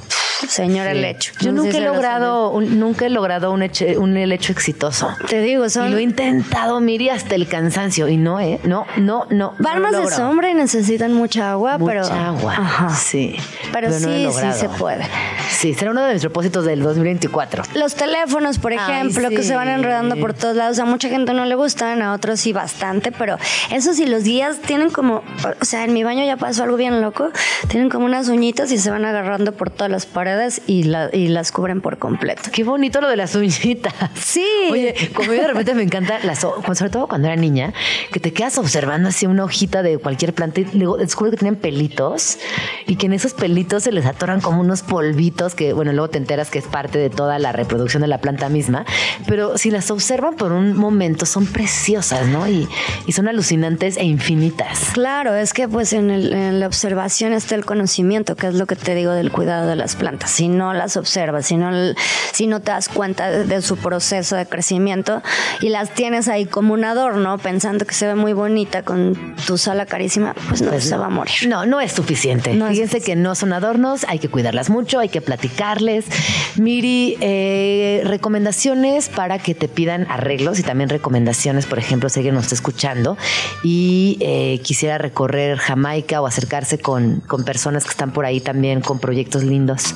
señor
Sí.
helecho.
Yo
No
nunca he logrado, un- nunca he logrado un, hecho, un helecho exitoso.
Te digo, son...
Y lo he intentado, Miri, hasta el cansancio. Y no, ¿eh? No, no, no.
Van más de sombra y necesitan mucha agua,
Mucha
pero.
agua.
Ajá.
Sí.
Pero, sí, sí se puede.
Sí, será uno de mis propósitos del 2024.
Los teléfonos, por
Ay,
ejemplo, que se van enredando por todos lados. A mucha gente no le gustan, a otros sí bastante, pero eso sí, los guías tienen como, o sea, en mi baño ya pasó algo bien loco, tienen como unas uñitas y se van agarrando por todas las paredes y, la- y las cubren por completo.
Qué bonito lo de las uñitas.
Sí.
Oye, como yo de repente me encanta las sobre todo cuando era niña, que te quedas observando así una hojita de cualquier planta y luego descubres que tienen pelitos y que en esos pelitos se les atoran como unos polvitos que, bueno, luego te enteras que es parte de toda la reproducción de la planta misma, pero si las observan por un momento son preciosas, ¿no? Y, y son alucinantes e infinitas.
Claro, es que pues en, el- en la observación está el conocimiento, que es lo que te digo del cuidado de las plantas. Si no las observas, si no, si no te das cuenta de, su proceso de crecimiento y las tienes ahí como un adorno, pensando que se ve muy bonita con tu sala carísima, pues no,
Pues
se
no.
va a morir.
No, no es suficiente.
No es
Fíjense que no son adornos, hay que cuidarlas mucho, hay que platicarles. Miri, eh, recomendaciones para que te pidan arreglos y también recomendaciones, por ejemplo, si alguien nos está escuchando y eh, quisiera recorrer Jamaica o acercarse con, con personas que están por ahí también con proyectos lindos.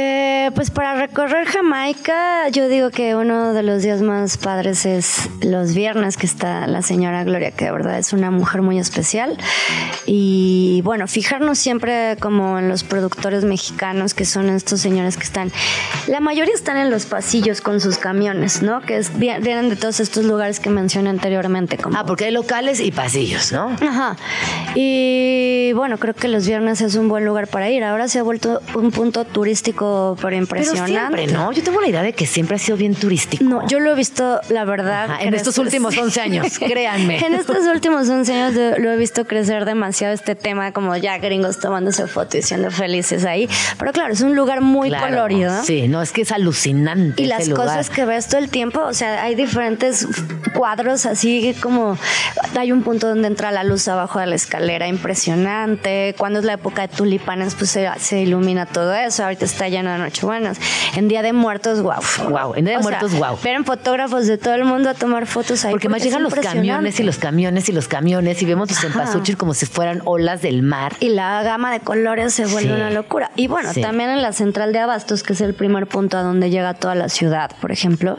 Eh, pues para recorrer Jamaica, yo digo que uno de los días más padres es los viernes, que está la señora Gloria, que de verdad es una mujer muy especial. Y bueno, fijarnos siempre como en los productores mexicanos, que son estos señores que están, la mayoría están en los pasillos con sus camiones, ¿no? Que es, vienen de todos estos lugares que mencioné anteriormente. Como...
Ah, porque hay locales y pasillos, ¿no?
Ajá. Y bueno, creo que los viernes es un buen lugar para ir. Ahora se ha vuelto un punto turístico pero impresionante.
Pero siempre, ¿no? Yo tengo la idea de que siempre ha sido bien turístico.
No, yo lo he visto, la verdad.
Ajá, en estos últimos 11 años, créanme.
En estos últimos 11 años lo he visto crecer demasiado este tema, como ya gringos tomándose fotos y siendo felices ahí. Pero claro, es un lugar muy
Claro,
colorido.
Sí, no, es que es alucinante.
Y
ese
las
lugar.
cosas que ves todo el tiempo, o sea, hay diferentes cuadros así como hay un punto donde entra la luz abajo de la escalera impresionante. Cuando es la época de tulipanes, pues se, se ilumina todo eso. Ahorita está lleno de nochebuenas. En Día de Muertos, wow.
Guau, en Día de
O sea,
Muertos, guau.
Vienen fotógrafos de todo el mundo a tomar fotos ahí.
Porque más llegan los camiones y los camiones y los camiones y vemos los cempasúchiles como si fueran olas del mar.
y la gama de colores se vuelve
Sí.
una locura. Y bueno,
Sí.
también en la central de Abastos, que es el primer punto a donde llega toda la ciudad, por ejemplo,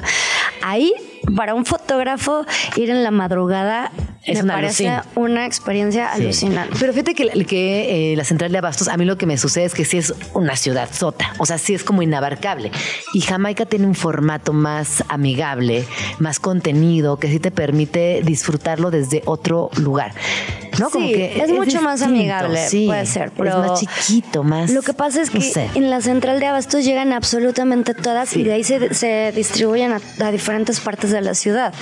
ahí para un fotógrafo ir en la madrugada
Es
me
una
parece
alucin.
una experiencia
Sí.
alucinante.
Pero fíjate que, la- que eh, la central de Abastos, a mí lo que me sucede es que sí es una ciudad sota, o sea, sí es como inabarcable. Y Jamaica tiene un formato más amigable, más contenido, que sí te permite disfrutarlo desde otro lugar. ¿No?
Sí, es mucho más amigable, puede ser, pero
es más chiquito, más.
Lo que pasa es que
no sé.
en la central de Abastos llegan absolutamente todas
Sí.
y de ahí se, se distribuyen a, a diferentes partes de la ciudad.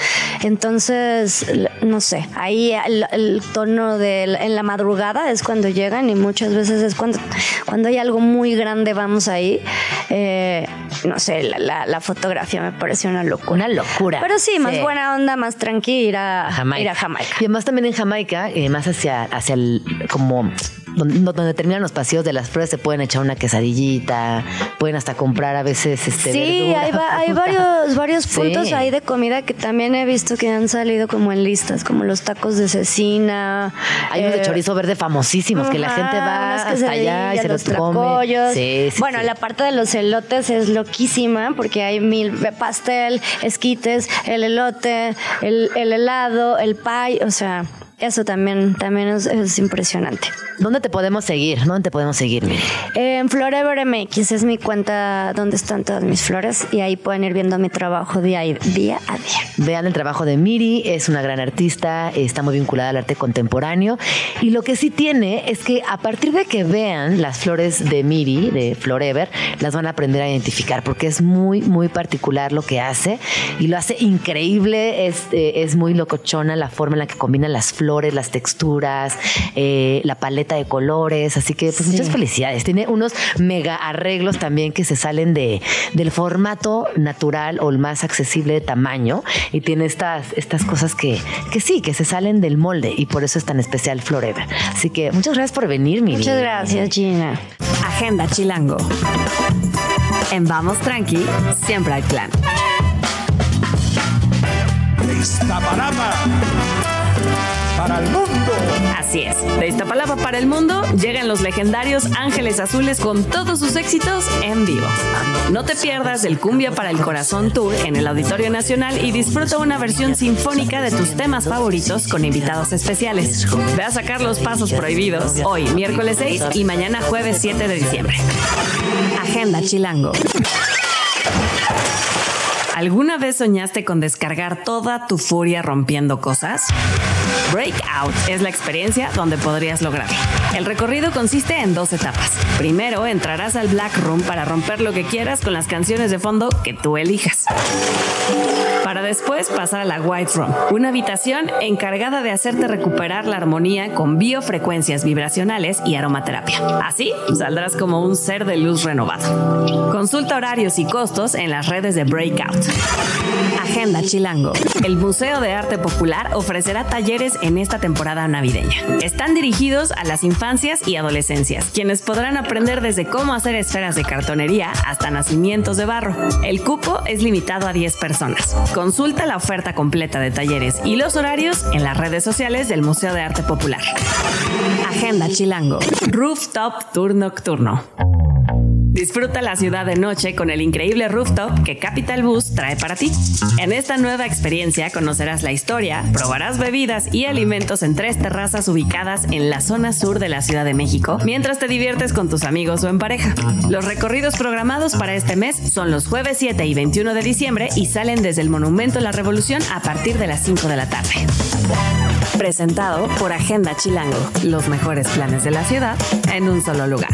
Entonces, no sé, ahí el, el tono de en la madrugada es cuando llegan y muchas veces es cuando, cuando hay algo muy grande, vamos ahí. Eh, no sé, la, la- la fotografía me parece una locura.
Una locura.
Pero sí, más
Sí.
buena onda, más tranqui ir a,
Jamaica.
ir a Jamaica.
Y además también en Jamaica, eh, más hacia, hacia el, como donde, donde terminan los pasillos de las flores, se pueden echar una quesadillita, pueden hasta comprar a veces este
Sí,
verdura,
hay, va- hay
fruta.
varios, varios
Sí.
puntos ahí de comida que también he visto que han salido como en listas, como los tacos de cecina.
Hay unos de
eh,
chorizo verde famosísimos que la gente va hasta allá y se los
los
come. Sí, sí,
bueno, la parte de los elotes es loquísima porque hay mil pastel, esquites, el elote, el, el helado, el pie, o sea, eso también, también es, es impresionante.
¿Dónde te podemos seguir? ¿Dónde te podemos seguir, Miri?
En Florever MX es mi cuenta donde están todas mis flores y ahí pueden ir viendo mi trabajo día, y- día a día.
Vean el trabajo de Miri, es una gran artista, está muy vinculada al arte contemporáneo. Y lo que sí tiene es que a partir de que vean las flores de Miri, de Florever, las van a aprender a identificar, porque es muy, muy particular lo que hace y lo hace increíble. Es, eh, es muy locochona la forma en la que combina las flores, las texturas, eh, la paleta de colores. Así que, pues, muchas felicidades. Tiene unos mega arreglos también que se salen de, del formato natural o el más accesible de tamaño y tiene estas, estas cosas que, que sí, que se salen del molde y por eso es tan especial Forever. Así que muchas gracias por venir, Miri.
Muchas gracias, Gina.
Agenda Chilango. En Vamos Tranqui, siempre hay plan.
Iztapalapa para el mundo.
Así es, de Iztapalapa para el mundo llegan los legendarios Ángeles Azules con todos sus éxitos en vivo. No te pierdas el Cumbia para el Corazón Tour en el Auditorio Nacional y disfruta una versión sinfónica de tus temas favoritos con invitados especiales. Ve a sacar los pasos prohibidos hoy, miércoles 6 y mañana jueves 7 de diciembre. Agenda Chilango. ¿Alguna vez soñaste con descargar toda tu furia rompiendo cosas? Breakout es la experiencia donde podrías lograrlo. El recorrido consiste en dos etapas. Primero, entrarás al Black Room para romper lo que quieras con las canciones de fondo que tú elijas. Para después pasar a la White Room, una habitación encargada de hacerte recuperar la armonía con biofrecuencias vibracionales y aromaterapia. Así saldrás como un ser de luz renovado. Consulta horarios y costos en las redes de Breakout. Agenda Chilango. El Museo de Arte Popular ofrecerá talleres en esta temporada navideña. Están dirigidos a las infancias y adolescencias, quienes podrán aprender desde cómo hacer esferas de cartonería hasta nacimientos de barro. El cupo es limitado a 10 personas. Consulta la oferta completa de talleres y los horarios en las redes sociales del Museo de Arte Popular. Agenda Chilango. Rooftop Tour Nocturno. Disfruta la ciudad de noche con el increíble rooftop que Capital Bus trae para ti. En esta nueva experiencia conocerás la historia, probarás bebidas y alimentos en tres terrazas ubicadas en la zona sur de la Ciudad de México, mientras te diviertes con tus amigos o en pareja. Los recorridos programados para este mes son los jueves 7 y 21 de diciembre y salen desde el Monumento a la Revolución a partir de las 5 de la tarde. Presentado por Agenda Chilango, los mejores planes de la ciudad en un solo lugar.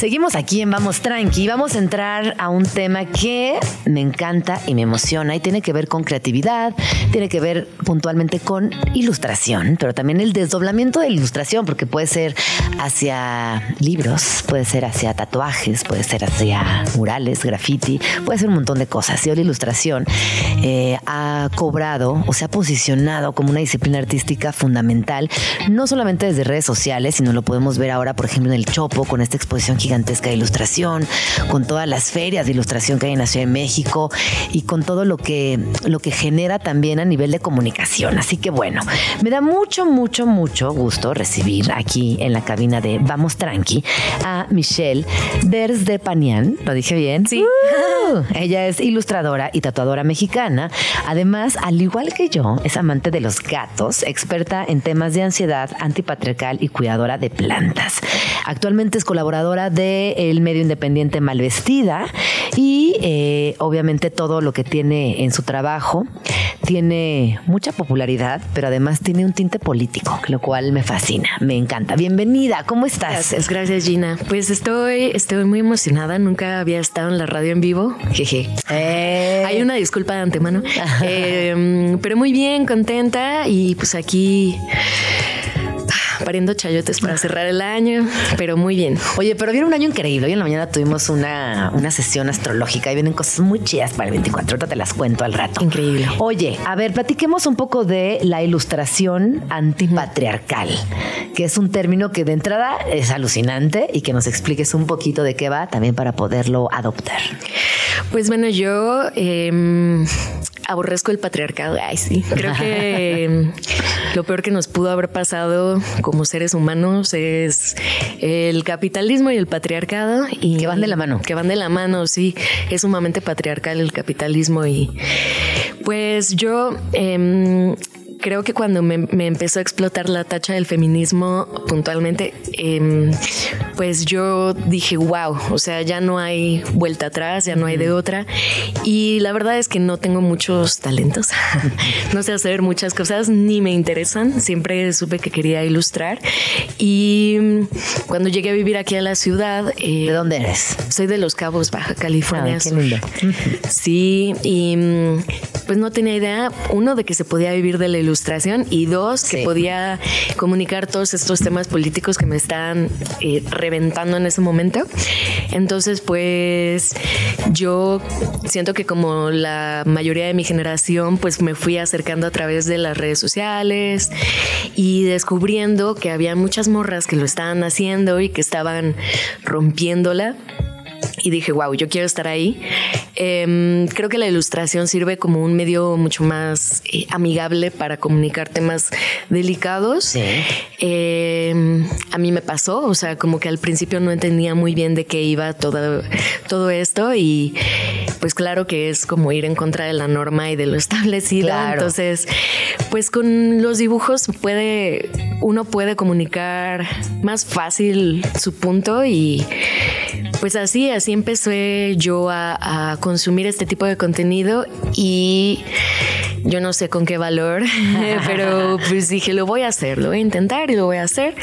Seguimos aquí en Vamos Tranqui. Vamos a entrar a un tema que me encanta y me emociona y tiene que ver con creatividad, tiene que ver puntualmente con ilustración, pero también el desdoblamiento de ilustración, porque puede ser hacia libros, puede ser hacia tatuajes, puede ser hacia murales, graffiti, puede ser un montón de cosas. Y la ilustración eh, ha cobrado o se ha posicionado como una disciplina artística fundamental, no solamente desde redes sociales, sino lo podemos ver ahora, por ejemplo, en el Chopo, con esta exposición gigantesca de ilustración, con todas las ferias de ilustración que hay en la Ciudad de México y con todo lo que, lo que genera también a nivel de comunicación. Así que bueno, me da mucho, mucho, mucho gusto recibir aquí en la cabina de Vamos Tranqui a Michelle Ders de Panian. ¿Lo dije bien?
Sí.
Uh, ella es ilustradora y tatuadora mexicana. Además, al igual que yo, es amante de los gatos, experta en temas de ansiedad antipatriarcal y cuidadora de plantas. Actualmente es colaboradora de el medio independiente Malvestida y eh, obviamente todo lo que tiene en su trabajo tiene mucha popularidad, pero además tiene un tinte político, lo cual me fascina, me encanta. Bienvenida, ¿cómo estás?
Gracias, gracias Gina. Pues estoy, estoy muy emocionada, nunca había estado en la radio en vivo, jeje.
Eh,
Hay una disculpa de antemano, Eh, pero muy bien, contenta y pues aquí pariendo chayotes para cerrar el año, pero muy bien.
Oye, pero viene un año increíble. Hoy en la mañana tuvimos una, una sesión astrológica y vienen cosas muy chidas para el 24. Ahorita te las cuento al rato.
Increíble.
Oye, a ver, platiquemos un poco de la ilustración antipatriarcal, que es un término que de entrada es alucinante y que nos expliques un poquito de qué va también para poderlo adoptar.
Pues bueno, yo eh, aborrezco el patriarcado. Ay, sí. Creo que em, lo peor que nos pudo haber pasado como seres humanos es el capitalismo y el patriarcado. Y
Que van de la mano.
Que van de la mano, sí. Es sumamente patriarcal el capitalismo y pues yo... em, Creo que cuando me, me empezó a explotar la tacha del feminismo puntualmente, em, pues yo dije, wow, o sea, ya no hay vuelta atrás, ya no hay de otra. Y la verdad es que no tengo muchos talentos, no sé hacer muchas cosas, ni me interesan. Siempre supe que quería ilustrar. Y mm, cuando llegué a vivir aquí a la ciudad, eh,
¿De dónde eres?
soy de Los Cabos, Baja California.
Ay, qué lindo.
Sí, y mm, pues no tenía idea, uno, de que se podía vivir de la ilustración y dos, que podía comunicar todos estos temas políticos que me están eh, reventando en ese momento. Entonces, pues yo siento que como la mayoría de mi generación, pues me fui acercando a través de las redes sociales y descubriendo que había muchas morras que lo estaban haciendo y que estaban rompiéndola y dije, wow, yo quiero estar ahí. Em, creo que la ilustración sirve como un medio mucho más eh, amigable para comunicar temas delicados.
Sí.
Em, a mí me pasó, o sea, como que al principio no entendía muy bien de qué iba todo, todo esto y pues claro que es como ir en contra de la norma y de lo establecido.
Claro.
Entonces, pues con los dibujos puede, uno puede comunicar más fácil su punto y pues así, así empecé yo a, a consumir este tipo de contenido y yo no sé con qué valor, pero pues dije, lo voy a hacer, lo voy a intentar y lo voy a hacer.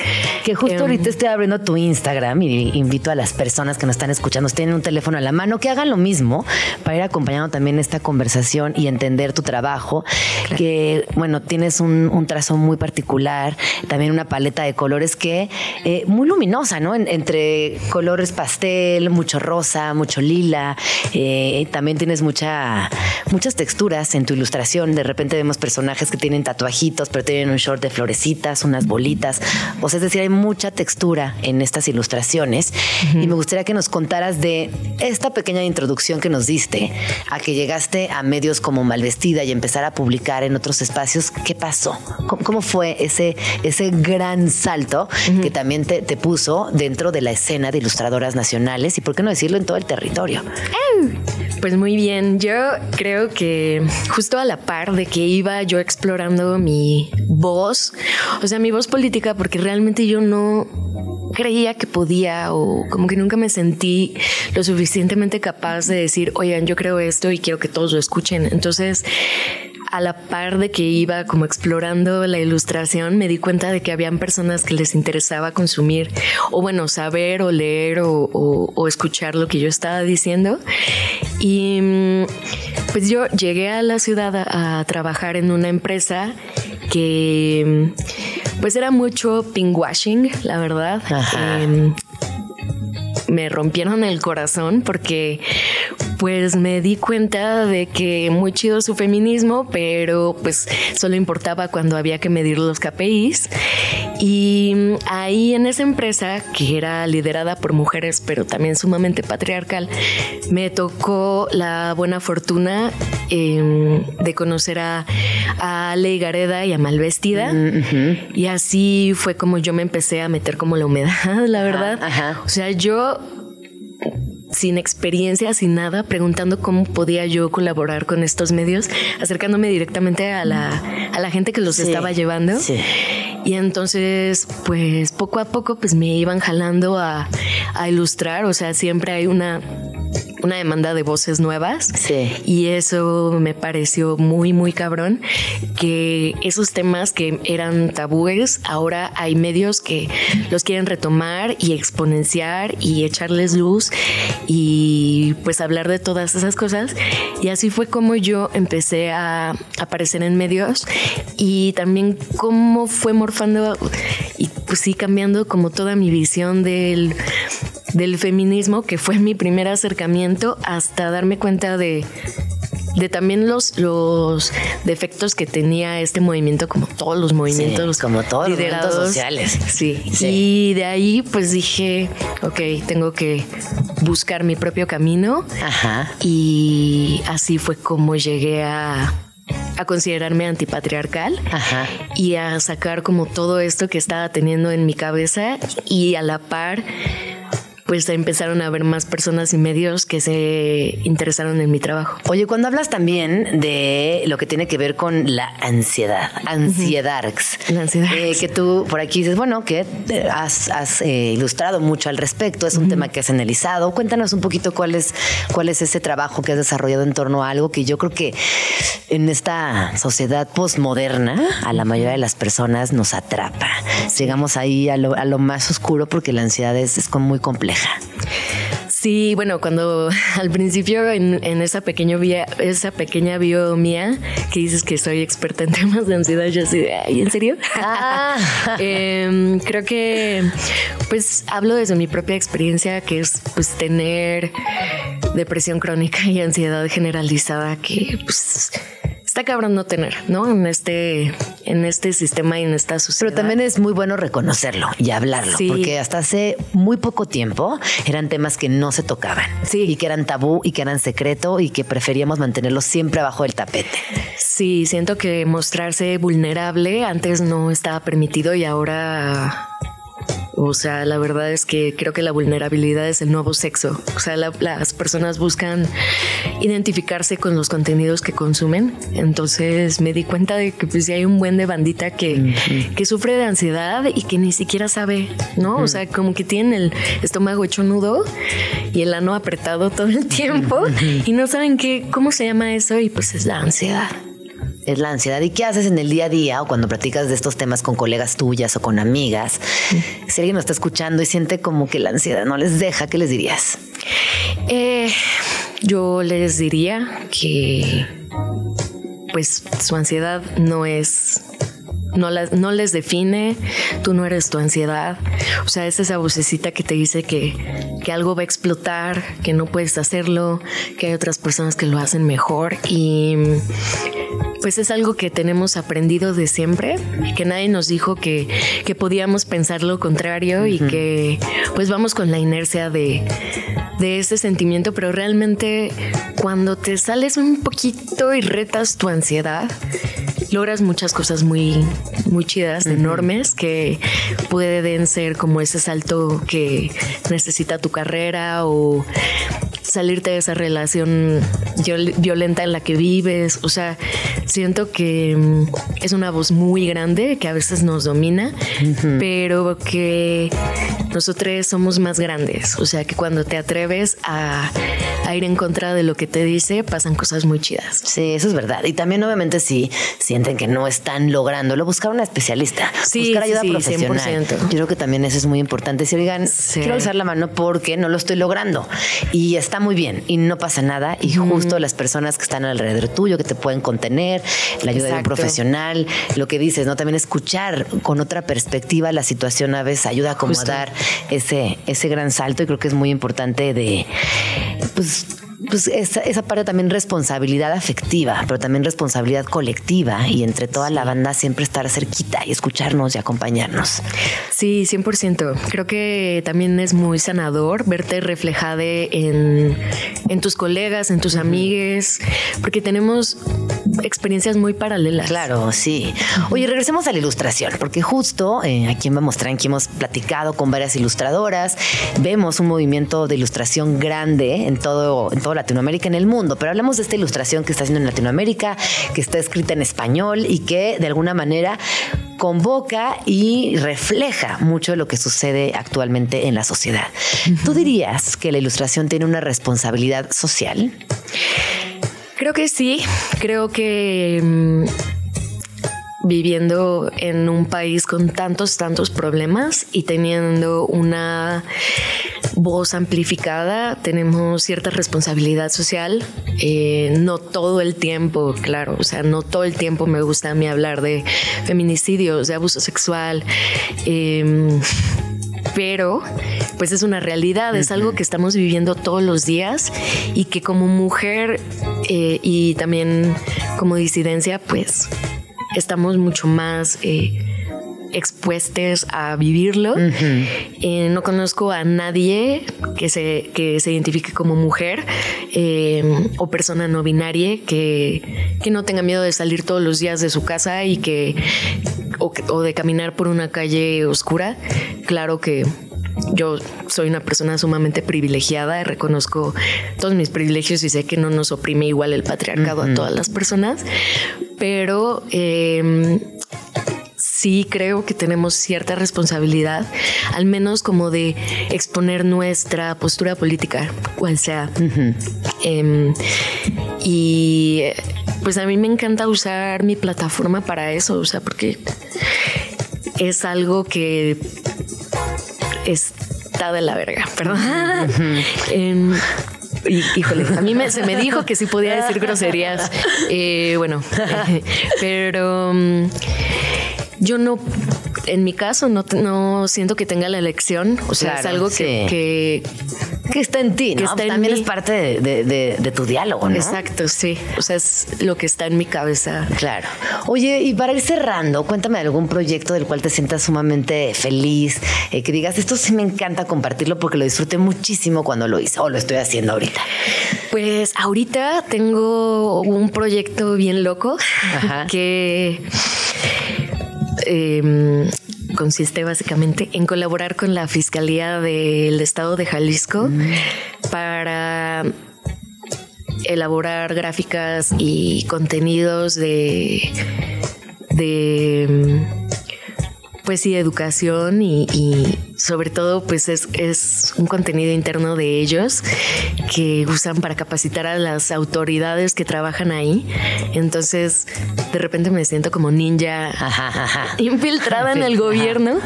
Que justo
Em,
ahorita estoy abriendo tu Instagram y invito a las personas que nos están escuchando, si tienen un teléfono a la mano, que hagan lo mismo para ir acompañando también esta conversación y entender tu trabajo. Que, bueno, tienes un, un trazo muy particular, también una paleta de colores que eh, muy luminosa, ¿no? En- entre colores pastel, mucho rosa, mucho lila. eh, también tienes mucha, muchas texturas en tu ilustración de repente vemos personajes que tienen tatuajitos, pero tienen un short de florecitas, unas bolitas. O sea, es decir, hay mucha textura en estas ilustraciones. Y me gustaría que nos contaras de esta pequeña introducción que nos diste a que llegaste a medios como Malvestida y empezar a publicar en otros espacios. ¿Qué pasó? ¿Cómo, cómo fue ese, ese gran salto que también te, te puso dentro de la escena de ilustradoras nacionales y, por qué no decirlo, en todo el territorio?
Pues muy bien, yo creo que justo a la par de que iba yo explorando mi voz, o sea, mi voz política, porque realmente yo no creía que podía o como que nunca me sentí lo suficientemente capaz de decir, oigan, yo creo esto y quiero que todos lo escuchen. Entonces, a la par de que iba como explorando la ilustración, me di cuenta de que habían personas que les interesaba consumir o bueno, saber o leer o, o escuchar lo que yo estaba diciendo. Y mm, pues yo llegué a la ciudad a, a trabajar en una empresa que mm, pues era mucho washing, la verdad. Eh, me rompieron el corazón porque pues me di cuenta de que muy chido su feminismo, pero pues solo importaba cuando había que medir los KPIs. Y ahí en esa empresa, que era liderada por mujeres, pero también sumamente patriarcal, me tocó la buena fortuna eh, de conocer a, a Ale Gareda y a Malvestida. Y así fue como yo me empecé a meter como la humedad, la verdad. O sea, yo sin experiencia, sin nada, preguntando cómo podía yo colaborar con estos medios, acercándome directamente a la, a la gente que los estaba llevando. Y entonces, pues poco a poco, pues me iban jalando a, a ilustrar, o sea, siempre hay una una demanda de voces nuevas.
Sí.
Y eso me pareció muy, muy cabrón, que esos temas que eran tabúes, ahora hay medios que los quieren retomar y exponenciar y echarles luz y pues hablar de todas esas cosas. Y así fue como yo empecé a aparecer en medios y también cómo fue morfando y pues sí cambiando como toda mi visión del del feminismo, que fue mi primer acercamiento, hasta darme cuenta de, de también los, los defectos que tenía este movimiento, como todos los movimientos.
como todos los movimientos sociales.
Sí. Y de ahí pues dije, ok, tengo que buscar mi propio camino.
Ajá.
Y así fue como llegué a a considerarme antipatriarcal
Ajá.
y a sacar como todo esto que estaba teniendo en mi cabeza y a la par pues empezaron a haber más personas y medios que se interesaron en mi trabajo.
Oye, cuando hablas también de lo que tiene que ver con la ansiedad, ansiedarx,
La ansiedad.
eh, que tú por aquí dices, bueno, que has, has, eh, ilustrado mucho al respecto, es un tema que has analizado. Cuéntanos un poquito cuál es, cuál es ese trabajo que has desarrollado en torno a algo que yo creo que en esta sociedad postmoderna a la mayoría de las personas nos atrapa. Llegamos ahí a lo, a lo más oscuro porque la ansiedad es, es muy compleja.
Sí, bueno, cuando al principio en, en esa, pequeño vía, esa pequeña bio mía que dices que soy experta en temas de ansiedad, yo así, de, "Ay, ¿en serio?
Ah.
Em, creo que pues hablo desde mi propia experiencia, que es pues tener depresión crónica y ansiedad generalizada que pues está cabrón no tener, ¿no? En este, en este sistema y en esta sociedad.
Pero también es muy bueno reconocerlo y hablarlo,
Sí.
porque hasta hace muy poco tiempo eran temas que no se tocaban
Sí.
y que eran tabú y que eran secreto y que preferíamos mantenerlos siempre abajo del tapete.
Sí, siento que mostrarse vulnerable antes no estaba permitido y ahora, o sea, la verdad es que creo que la vulnerabilidad es el nuevo sexo. O sea, la- las personas buscan identificarse con los contenidos que consumen. Entonces me di cuenta de que pues hay un buen de bandita que, que sufre de ansiedad y que ni siquiera sabe, ¿no? O sea, como que tienen el estómago hecho nudo y el ano apretado todo el tiempo y no saben qué, cómo se llama eso y pues es la ansiedad.
Es la ansiedad. ¿Y qué haces en el día a día o cuando platicas de estos temas con colegas tuyas o con amigas? Si alguien nos está escuchando y siente como que la ansiedad no les deja, ¿qué les dirías?
Eh, yo les diría que pues su ansiedad no es no, las- no les define, tú no eres tu ansiedad. O sea, es esa vocecita que te dice que, que algo va a explotar, que no puedes hacerlo, que hay otras personas que lo hacen mejor. Y pues es algo que tenemos aprendido de siempre, que nadie nos dijo que, que podíamos pensar lo contrario y que pues vamos con la inercia de, de ese sentimiento, pero realmente cuando te sales un poquito y retas tu ansiedad, logras muchas cosas muy, muy chidas, enormes, que pueden ser como ese salto que necesita tu carrera o salirte de esa relación violenta en la que vives. O sea, siento que mm, es una voz muy grande que a veces nos domina, pero que nosotros somos más grandes. O sea, que cuando te atreves a, ir en contra de lo que te dice, pasan cosas muy chidas.
Sí, eso es verdad. Y también, obviamente, si sienten que no están lográndolo, buscar una especialista,
sí,
buscar ayuda
sí,
profesional.
100%.
Yo creo que también eso es muy importante. Si oigan,
Sí.
quiero alzar la mano porque no lo estoy logrando y está muy bien y no pasa nada. Y justo las personas que están alrededor tuyo, que te pueden contener, la ayuda de un profesional, lo que dices, ¿no? También escuchar con otra perspectiva la situación a veces ayuda a acomodar ese, ese gran salto y creo que es muy importante de, pues, pues esa, esa parte también responsabilidad afectiva, pero también responsabilidad colectiva y entre toda la banda siempre estar cerquita y escucharnos y acompañarnos.
Sí, 100%. Creo que también es muy sanador verte reflejada en, en tus colegas, en tus amigues, porque tenemos experiencias muy paralelas.
Claro, sí. Oye, regresemos a la ilustración, porque justo eh, aquí en Vamos Tranqui hemos platicado con varias ilustradoras, vemos un movimiento de ilustración grande en todo, en toda Latinoamérica, en el mundo, pero hablamos de esta ilustración que está haciendo en Latinoamérica, que está escrita en español y que de alguna manera convoca y refleja mucho de lo que sucede actualmente en la sociedad. ¿Tú dirías que la ilustración tiene una responsabilidad social?
Creo que sí. Creo que mm, viviendo en un país con tantos, tantos problemas y teniendo una voz amplificada, tenemos cierta responsabilidad social. Eh, no todo el tiempo, claro, o sea, no todo el tiempo me gusta a mí hablar de feminicidios, de abuso sexual. em, pero pues es una realidad, es algo que estamos viviendo todos los días y que como mujer eh, y también como disidencia, pues estamos mucho más eh, expuestos a vivirlo. Eh, no conozco a nadie que se, que se identifique como mujer eh, o persona no binaria que, que no tenga miedo de salir todos los días de su casa y que o, de caminar por una calle oscura. Claro que yo soy una persona sumamente privilegiada, reconozco todos mis privilegios y sé que no nos oprime igual el patriarcado a todas las personas, pero eh, sí creo que tenemos cierta responsabilidad, al menos como de exponer nuestra postura política, cual sea. Em, y eh, pues a mí me encanta usar mi plataforma para eso, o sea, porque es algo que está de la verga, perdón. Em, y- híjole, a mí me- se me dijo que sí podía decir groserías. Eh, bueno, pero mm, yo no, en mi caso, no, no siento que tenga la elección. O sea, es algo
sí.
que, que
Que está en ti,
Que
¿no?
está
También es parte de, de- de- de tu diálogo, ¿no?
Exacto, sí. O sea, es lo que está en mi cabeza.
Claro. Oye, y para ir cerrando, cuéntame de algún proyecto del cual te sientas sumamente feliz, eh, que digas, esto sí me encanta compartirlo porque lo disfruté muchísimo cuando lo hice o lo estoy haciendo ahorita.
Pues ahorita tengo un proyecto bien loco
Ajá.
que em, consiste básicamente en colaborar con la Fiscalía del Estado de Jalisco para elaborar gráficas y contenidos de, de pues sí, educación y, y sobre todo pues es, es un contenido interno de ellos que usan para capacitar a las autoridades que trabajan ahí. Entonces de repente me siento como ninja
Ajá, ajá.
infiltrada en el
Ajá.
gobierno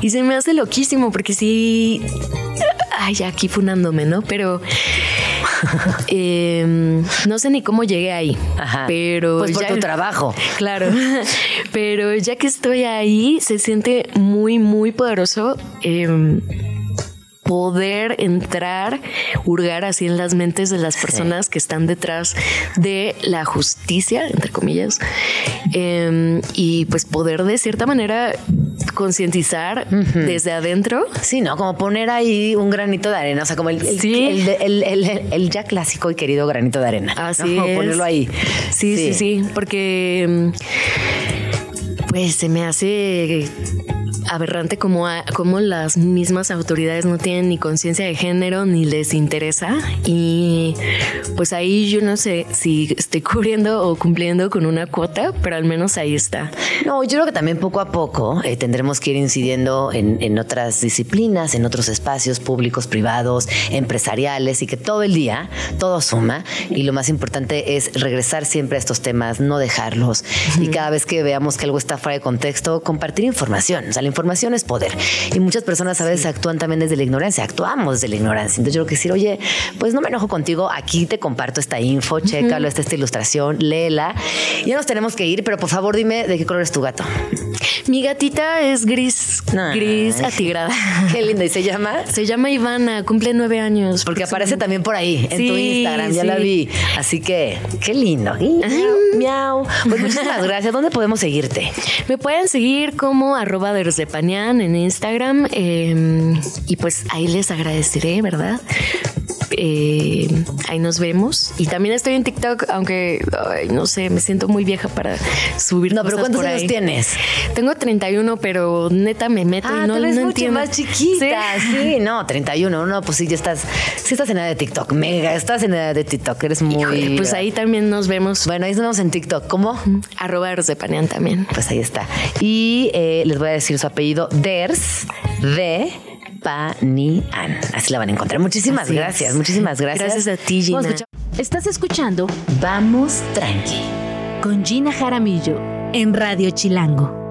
y se me hace loquísimo porque sí, ay, aquí funándome, ¿no? Pero em, no sé ni cómo llegué ahí,
Ajá.
pero
Pues por
ya-
tu trabajo.
Claro, pero ya que estoy ahí, se siente muy, muy poderoso. em, poder entrar, hurgar así en las mentes de las personas que están detrás de la justicia, entre comillas, em, y pues poder de cierta manera concientizar desde adentro.
Sí, ¿no? Como poner ahí un granito de arena, o sea, como el, el, ya clásico y querido granito de arena.
Así es.
Ponerlo ahí.
Sí, sí, sí, porque em, pues se me hace aberrante como, como las mismas autoridades no tienen ni conciencia de género ni les interesa. Y pues ahí yo no sé si estoy cubriendo o cumpliendo con una cuota, pero al menos ahí está.
No, yo creo que también poco a poco eh, tendremos que ir incidiendo en, en otras disciplinas, en otros espacios públicos, privados, empresariales y que todo el día todo suma. Y lo más importante es regresar siempre a estos temas, no dejarlos. Y cada vez que veamos que algo está fuera de contexto, compartir información. O sea, la información es poder. Y muchas personas a veces actúan también desde la ignorancia, actuamos desde la ignorancia. Entonces yo creo que decir, oye, pues no me enojo contigo, aquí te comparto esta info, chécalo, esta, esta ilustración, léela. Ya nos tenemos que ir, pero por favor dime de qué color es tu gato.
Mi gatita es gris, gris atigrada.
Qué linda. ¿Y se llama?
Se llama Ivana, cumple nueve años.
Porque aparece también por ahí, en tu Instagram, ya la vi. Así que, qué lindo. miau, Pues muchísimas gracias. ¿Dónde podemos seguirte?
Me pueden seguir como arroba de en Instagram em, y pues ahí les agradeceré, ¿verdad? Eh, ahí nos vemos. Y también estoy en TikTok, aunque no sé, me siento muy vieja para subir.
No, pero ¿cuántos años tienes?
Tengo 31, pero neta me meto y ah, no, no entiendo.
más chiquita. ¿Sí? no, 31. No, pues sí, ya estás, sí estás en edad de TikTok. Mega, estás en edad de TikTok. Eres muy.
pues ahí también nos vemos.
Bueno, ahí nos vemos en TikTok. ¿Cómo?
Arroba Panean también.
Pues ahí está. Y eh, les voy a decir su apellido: Ders de Panian. Así la van a encontrar. Muchísimas gracias, muchísimas gracias.
Gracias a ti, Gina.
Estás escuchando Vamos Tranqui con Gina Jaramillo en Radio Chilango.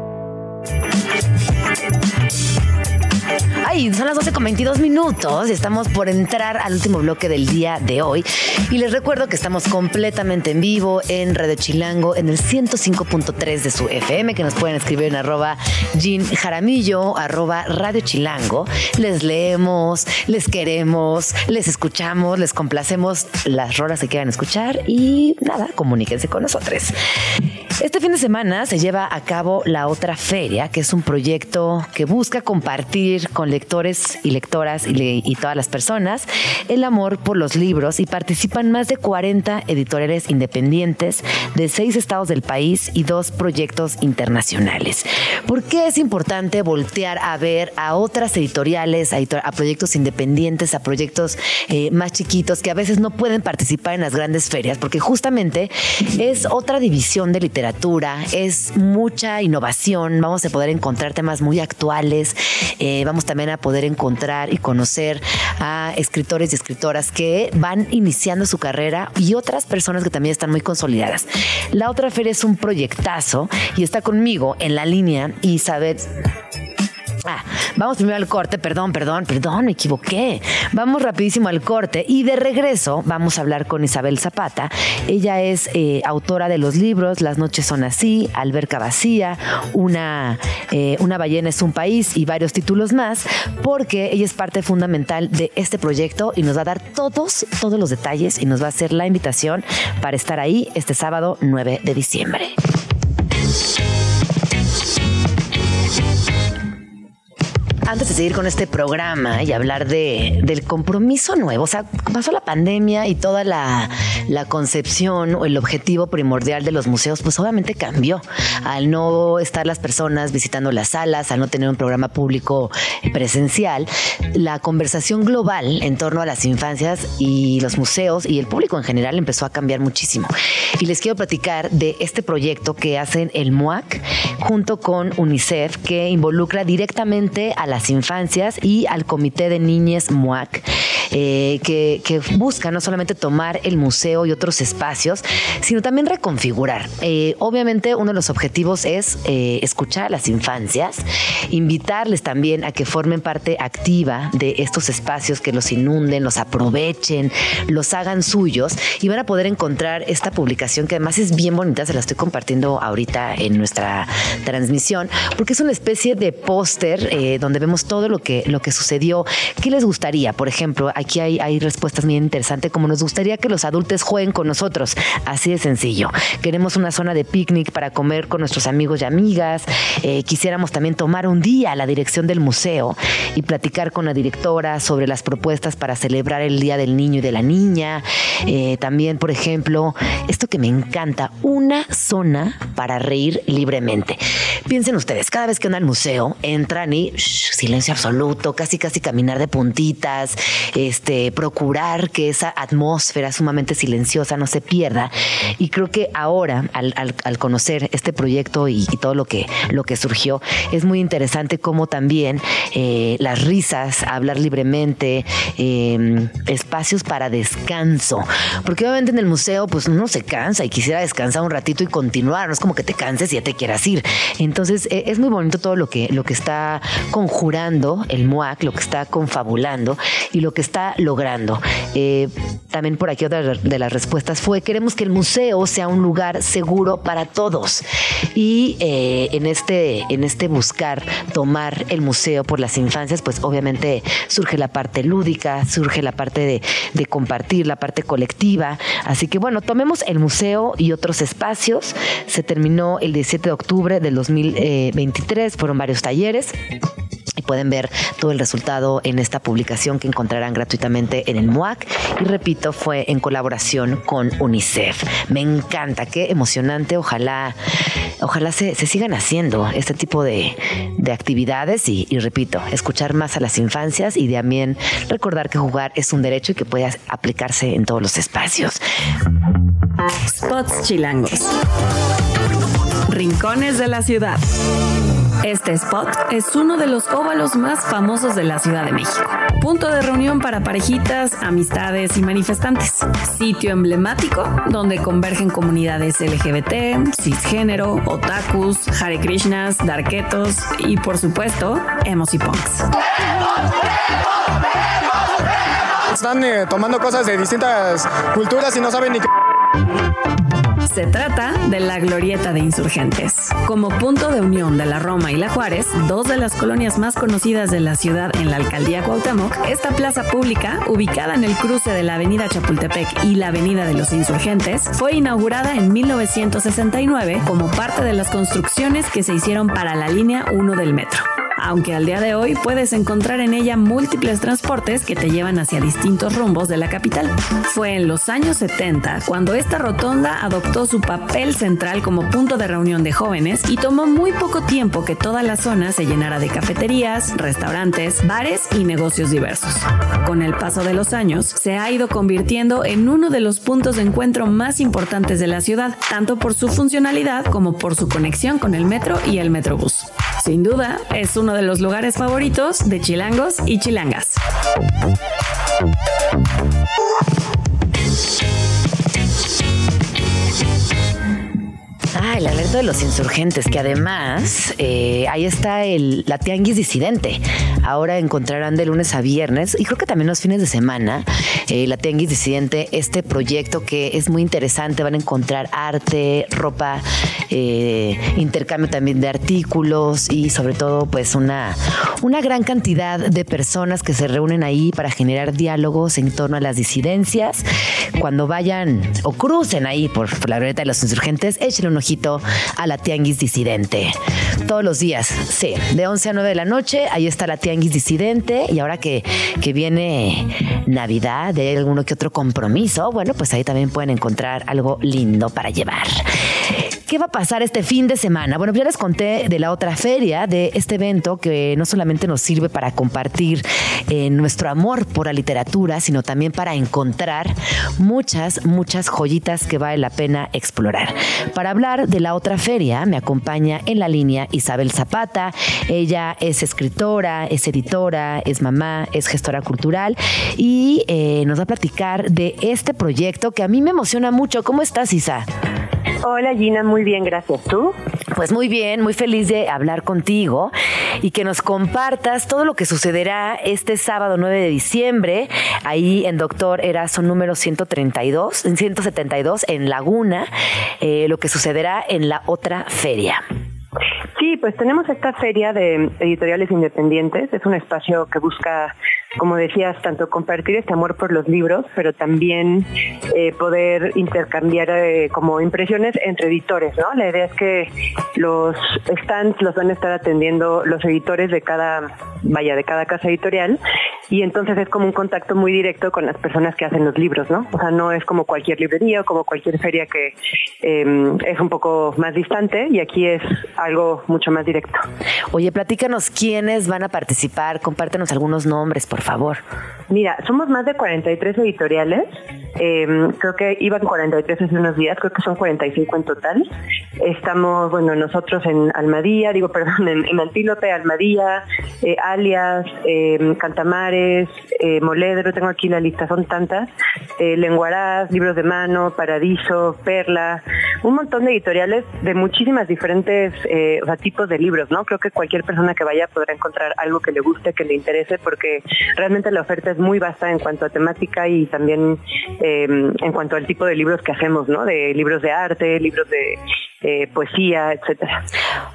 Son las 12 con 22 minutos y estamos por entrar al último bloque del día de hoy. Y les recuerdo que estamos completamente en vivo en Radio Chilango en el 105.3 de su FM, que nos pueden escribir en arroba Jean Jaramillo, arroba Radio. Les leemos, les queremos, les escuchamos, les complacemos las rolas que quieran escuchar y nada, comuníquense con nosotros. Este fin de semana se lleva a cabo la otra feria, que es un proyecto que busca compartir con lectores y lectoras y, todas las personas el amor por los libros y participan más de 40 editoriales independientes de seis estados del país y dos proyectos internacionales. ¿Por qué es importante voltear a ver a otras editoriales, a, proyectos independientes, a proyectos eh, más chiquitos que a veces no pueden participar en las grandes ferias? Porque justamente es otra división de literatura, es mucha innovación, vamos a poder encontrar temas muy actuales, eh, vamos también a poder encontrar y conocer a escritores y escritoras que van iniciando su carrera y otras personas que también están muy consolidadas. La otra feria es un proyectazo y está conmigo en la línea Isabel Ah, vamos primero al corte, perdón, perdón, perdón, me equivoqué. Vamos rapidísimo al corte y de regreso vamos a hablar con Isabel Zapata. Ella es eh, autora de los libros Las noches son así, Alberca vacía, una, eh, una ballena es un país y varios títulos más, porque ella es parte fundamental de este proyecto y nos va a dar todos, todos los detalles y nos va a hacer la invitación para estar ahí este sábado 9 de diciembre. Antes de seguir con este programa y hablar de, del compromiso nuevo, o sea, pasó la pandemia y toda la, la concepción o el objetivo primordial de los museos, pues obviamente cambió. Al no estar las personas visitando las salas, al no tener un programa público presencial, la conversación global en torno a las infancias y los museos y el público en general empezó a cambiar muchísimo. Y les quiero platicar de este proyecto que hacen el MUAC junto con UNICEF, que involucra directamente a las infancias y al Comité de Niñez MUAC. Eh, que, que busca no solamente tomar el museo y otros espacios, sino también reconfigurar. Eh, obviamente uno de los objetivos es eh, escuchar a las infancias, invitarles también a que formen parte activa de estos espacios, que los inunden, los aprovechen, los hagan suyos y van a poder encontrar esta publicación que además es bien bonita, se la estoy compartiendo ahorita en nuestra transmisión, porque es una especie de póster donde vemos todo lo que, lo que sucedió. ¿Qué les gustaría? Por ejemplo, aquí hay, respuestas muy interesantes, como nos gustaría que los adultos jueguen con nosotros, así de sencillo. Queremos una zona de picnic para comer con nuestros amigos y amigas. Eh, quisiéramos también tomar un día la dirección del museo y platicar con la directora sobre las propuestas para celebrar el Día del Niño y de la Niña. Eh, también, por ejemplo, esto que me encanta, una zona para reír libremente. Piensen ustedes, cada vez que van al museo, entran y silencio absoluto, casi casi caminar de puntitas, este, procurar que esa atmósfera sumamente silenciosa no se pierda. Y creo que ahora, al, conocer este proyecto y, todo lo que, lo que surgió, es muy interesante cómo también eh, las risas, hablar libremente, em, espacios para descanso. Porque obviamente en el museo, pues uno se cansa y quisiera descansar un ratito y continuar. No es como que te canses y ya te quieras ir. Entonces, e, es muy bonito todo lo que, lo que está conjurando el MUAC, lo que está confabulando y lo que está logrando. Eh, también por aquí otra de las respuestas fue, queremos que el museo sea un lugar seguro para todos. Y eh, en, este, en este buscar tomar el museo por las infancias, pues obviamente surge la parte lúdica, surge la parte de, de compartir, la parte colectiva. Así que bueno, tomemos el museo y otros espacios. Se terminó el 17 de octubre del 2023, fueron varios talleres y pueden ver todo el resultado en esta publicación que encontrarán gratuitamente en el MUAC. Y repito, fue en colaboración con UNICEF. Me encanta, qué emocionante. Ojalá, ojalá se, sigan haciendo este tipo de, actividades y, y, repito, escuchar más a las infancias y también recordar que jugar es un derecho y que puede aplicarse en todos los espacios.
Spots chilangos. Rincones de la ciudad. Este spot es uno de los óvalos más famosos de la Ciudad de México. Punto de reunión para parejitas, amistades y manifestantes. Sitio emblemático donde convergen comunidades LGBT, cisgénero, otakus, Hare Krishnas, darketos y por supuesto, emos y punks.
Están eh, tomando cosas de distintas culturas y no saben ni qué
se trata de la Glorieta de Insurgentes. Como punto de unión de la Roma y la Juárez, dos de las colonias más conocidas de la ciudad en la alcaldía Cuauhtémoc, esta plaza pública, ubicada en el cruce de la avenida Chapultepec y la avenida de los Insurgentes, fue inaugurada en 1969 como parte de las construcciones que se hicieron para la línea 1 del metro aunque al día de hoy puedes encontrar en ella múltiples transportes que te llevan hacia distintos rumbos de la capital. Fue en los años 70 cuando esta rotonda adoptó su papel central como punto de reunión de jóvenes y tomó muy poco tiempo que toda la zona se llenara de cafeterías, restaurantes, bares y negocios diversos. Con el paso de los años, se ha ido convirtiendo en uno de los puntos de encuentro más importantes de la ciudad, tanto por su funcionalidad como por su conexión con el metro y el metrobús. Sin duda, es uno de los lugares favoritos de chilangos y chilangas.
Ah, el alerta de los insurgentes, que además eh, ahí está el, la tianguis disidente. Ahora encontrarán de lunes a viernes y creo que también los fines de semana eh, la tianguis disidente, este proyecto que es muy interesante. Van a encontrar arte, ropa, eh, intercambio también de artículos y sobre todo pues una, una gran cantidad de personas que se reúnen ahí para generar diálogos en torno a las disidencias. Cuando vayan o crucen ahí por, la glorieta de los insurgentes, échenle un ojito a la Tianguis Disidente. Todos los días, sí, de 11 a 9 de la noche, ahí está la Tianguis Disidente y ahora que, que viene Navidad, de alguno que otro compromiso, bueno, pues ahí también pueden encontrar algo lindo para llevar. ¿Qué va a pasar este fin de semana? Bueno, ya les conté de la otra feria, de este evento que no solamente nos sirve para compartir eh, nuestro amor por la literatura, sino también para encontrar muchas, muchas joyitas que vale la pena explorar. Para hablar de la otra feria, me acompaña en la línea Isabel Zapata. Ella es escritora, es editora, es mamá, es gestora cultural y eh, nos va a platicar de este proyecto que a mí me emociona mucho. ¿Cómo estás, Isa?
Hola Gina, muy bien, gracias. ¿Tú?
Pues muy bien, muy feliz de hablar contigo y que nos compartas todo lo que sucederá este sábado 9 de diciembre, ahí en Doctor Eraso número 132, 172 en Laguna, eh, lo que sucederá en la otra feria.
Sí, pues tenemos esta feria de editoriales independientes. Es un espacio que busca como decías, tanto compartir este amor por los libros, pero también eh, poder intercambiar eh, como impresiones entre editores, ¿no? La idea es que los stands los van a estar atendiendo los editores de cada, vaya, de cada casa editorial, y entonces es como un contacto muy directo con las personas que hacen los libros, ¿no? O sea, no es como cualquier librería o como cualquier feria que em, es un poco más distante, y aquí es algo mucho más directo.
Oye, platícanos quiénes van a participar, compártenos algunos nombres, por favor.
Mira, somos más de 43 editoriales. Em, creo que iban 43 hace unos días, creo que son 45 en total. Estamos, bueno, nosotros en Almadía, digo, perdón, en, Antílope, Almadía, eh, Alias, em, Eh, Moledro, tengo aquí la lista, son tantas. Eh, Libros de Mano, Paradiso, Perla, un montón de editoriales de muchísimas diferentes tipos de libros, ¿no? Creo que cualquier persona que vaya podrá encontrar algo que le guste, que le interese, porque realmente la oferta es muy vasta en cuanto a temática y también em, en cuanto al tipo de libros que hacemos, ¿no? De libros de arte, libros de eh, poesía, etcétera.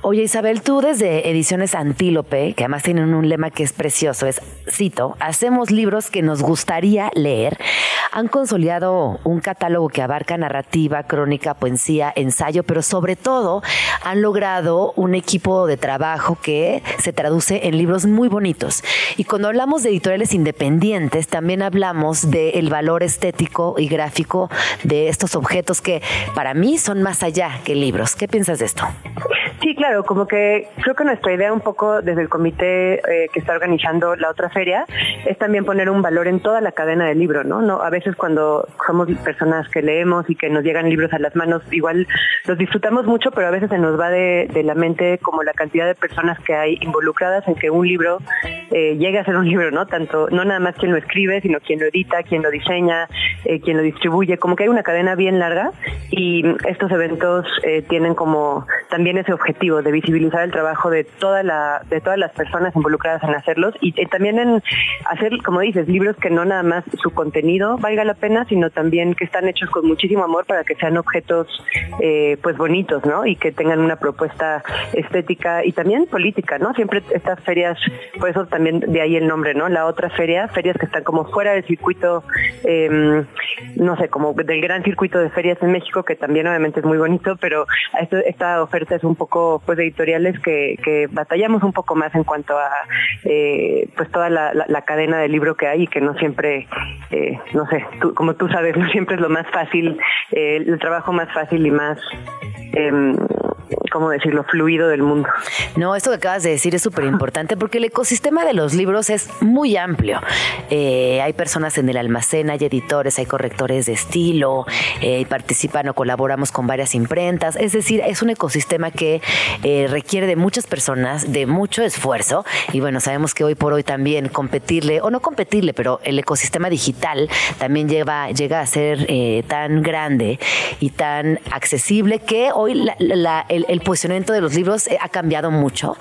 Oye Isabel, tú desde Ediciones Antílope, que además tienen un lema que es precioso, es, cito, hacemos libros que nos gustaría leer, han consolidado un catálogo que abarca narrativa, crónica, poesía, ensayo, pero sobre todo han logrado un equipo de trabajo que se traduce en libros muy bonitos. Y cuando hablamos de editoriales independientes, también hablamos del valor estético y gráfico de estos objetos que para mí son más allá que libros ¿Qué piensas de esto?
Sí, claro, como que creo que nuestra idea un poco desde el comité eh, que está organizando la otra feria es también poner un valor en toda la cadena del libro, ¿no? A veces cuando somos personas que leemos y que nos llegan libros a las manos, igual los disfrutamos mucho, pero a veces se nos va de, la mente como la cantidad de personas que hay involucradas en que un libro eh, llegue a ser un libro, ¿no? Tanto, no nada más quien lo escribe, sino quien lo edita, quien lo diseña, eh, quien lo distribuye, como que hay una cadena bien larga y estos eventos tienen como también ese objetivo de visibilizar el trabajo de toda la de todas las personas involucradas en hacerlos y también en hacer, como dices, libros que no nada más su contenido valga la pena, sino también que están hechos con muchísimo amor para que sean objetos eh, pues bonitos, ¿no? Y que tengan una propuesta estética y también política, ¿no? Siempre estas ferias, por eso también de ahí el nombre, ¿no? La otra feria, ferias que están como fuera del circuito, em, no sé, como del gran circuito de ferias en México, que también obviamente es muy bonito, pero esta oferta es un poco pues editoriales que, que batallamos un poco más en cuanto a eh, pues toda la, cadena de libro que hay y que no siempre eh, no sé como tú sabes no siempre es lo más fácil eh, el trabajo más fácil y más em, ¿cómo decirlo?, fluido del mundo.
No, esto que acabas de decir es súper importante porque el ecosistema de los libros es muy amplio. Eh, hay personas en el almacén, hay editores, hay correctores de estilo, eh, participan o colaboramos con varias imprentas. Es decir, es un ecosistema que eh, requiere de muchas personas, de mucho esfuerzo. Y bueno, sabemos que hoy por hoy también competirle, o no competirle, pero el ecosistema digital también lleva, llega a ser tan grande y tan accesible que hoy la, el, posicionamiento de los libros eh, ha cambiado mucho.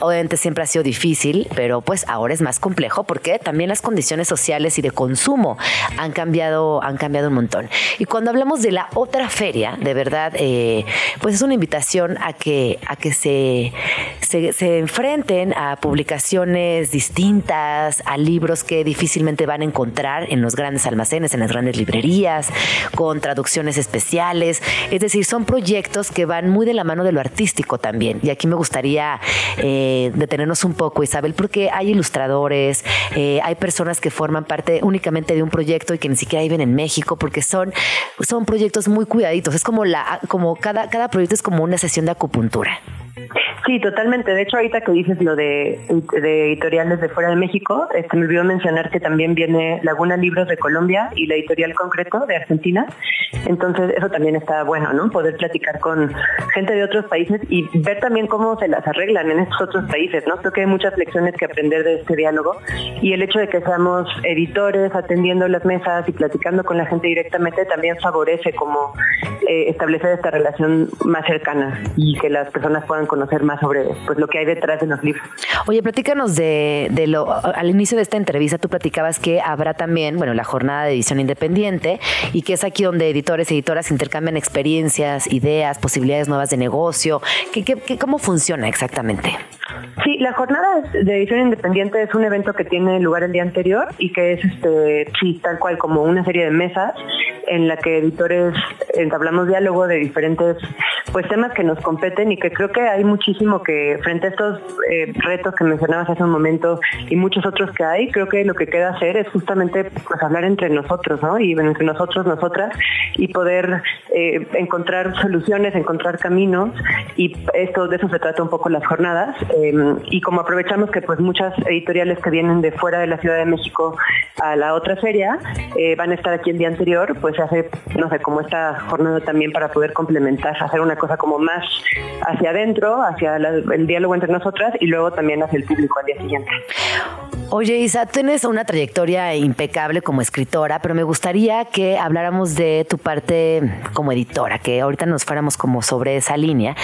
Obviamente siempre ha sido difícil, pero pues ahora es más complejo porque también las condiciones sociales y de consumo han cambiado, han cambiado un montón. Y cuando hablamos de la otra feria, de verdad, eh, pues es una invitación a que, a que se, se, se enfrenten a publicaciones distintas, a libros que difícilmente van a encontrar en los grandes almacenes, en las grandes librerías, con traducciones especiales. Es decir, son proyectos que van muy de la mano de artístico también. Y aquí me gustaría eh, detenernos un poco, Isabel, porque hay ilustradores, eh, hay personas que forman parte únicamente de un proyecto y que ni siquiera viven en México, porque son, son proyectos muy cuidaditos. Es como la, como cada, cada proyecto es como una sesión de acupuntura.
Sí, totalmente. De hecho, ahorita que dices lo de, de, editoriales de fuera de México, este, me olvidó mencionar que también viene Laguna Libros de Colombia y la editorial Concreto de Argentina. Entonces, eso también está bueno, ¿no? Poder platicar con gente de otros países y ver también cómo se las arreglan en estos otros países, ¿no? Creo que hay muchas lecciones que aprender de este diálogo y el hecho de que seamos editores atendiendo las mesas y platicando con la gente directamente también favorece como eh, establecer esta relación más cercana y que las personas puedan conocer más sobre pues lo que hay detrás de los libros.
Oye, platícanos de, de lo al inicio de esta entrevista tú platicabas que habrá también, bueno, la jornada de edición independiente y que es aquí donde editores y editoras intercambian experiencias, ideas, posibilidades nuevas de negocio. ¿Qué, qué, cómo funciona exactamente?
Sí, la jornada de edición independiente es un evento que tiene lugar el día anterior y que es este sí, tal cual como una serie de mesas en la que editores entablamos diálogo de diferentes pues temas que nos competen y que creo que hay muchísimo que frente a estos eh, retos que mencionabas hace un momento y muchos otros que hay, creo que lo que queda hacer es justamente pues hablar entre nosotros, ¿no? Y entre nosotros, nosotras y poder eh, encontrar soluciones, encontrar caminos y esto de eso se trata un poco las jornadas em, y como aprovechamos que pues muchas editoriales que vienen de fuera de la Ciudad de México a la otra feria eh, van a estar aquí el día anterior, pues se hace, no sé, como esta jornada también para poder complementar, hacer una cosa como más hacia adentro, hacia el diálogo entre nosotras y luego también hacia el público al día siguiente.
Oye, Isa, tienes una trayectoria impecable como escritora, pero me gustaría que habláramos de tu parte como editora, que ahorita nos fuéramos como sobre esa línea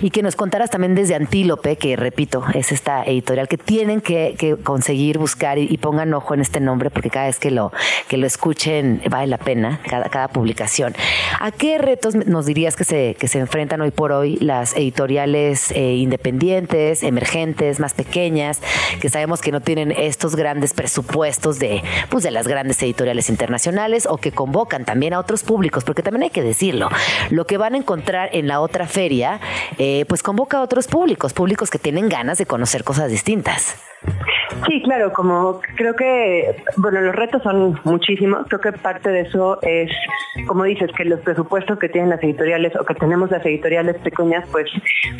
y que nos contaras también desde Antílope, que repito, es esta editorial que tienen que, conseguir buscar y, pongan ojo en este nombre porque cada vez que lo, que lo escuchen vale la pena, cada, cada publicación. ¿A qué retos nos dirías que se, que se enfrentan hoy por hoy las editoriales eh, independientes, emergentes, más pequeñas, que sabemos que no tienen estos grandes presupuestos de, pues, de las grandes editoriales internacionales o que convocan también a otros públicos, porque también hay que decirlo, lo que van a encontrar en la otra feria, eh, pues convoca a otros públicos, públicos que tienen ganas de conocer cosas distintas.
Sí, claro, como creo que, bueno, los retos son muchísimos. Creo que parte de eso es, como dices, que los presupuestos que tienen las editoriales o que tenemos las editoriales pequeñas, pues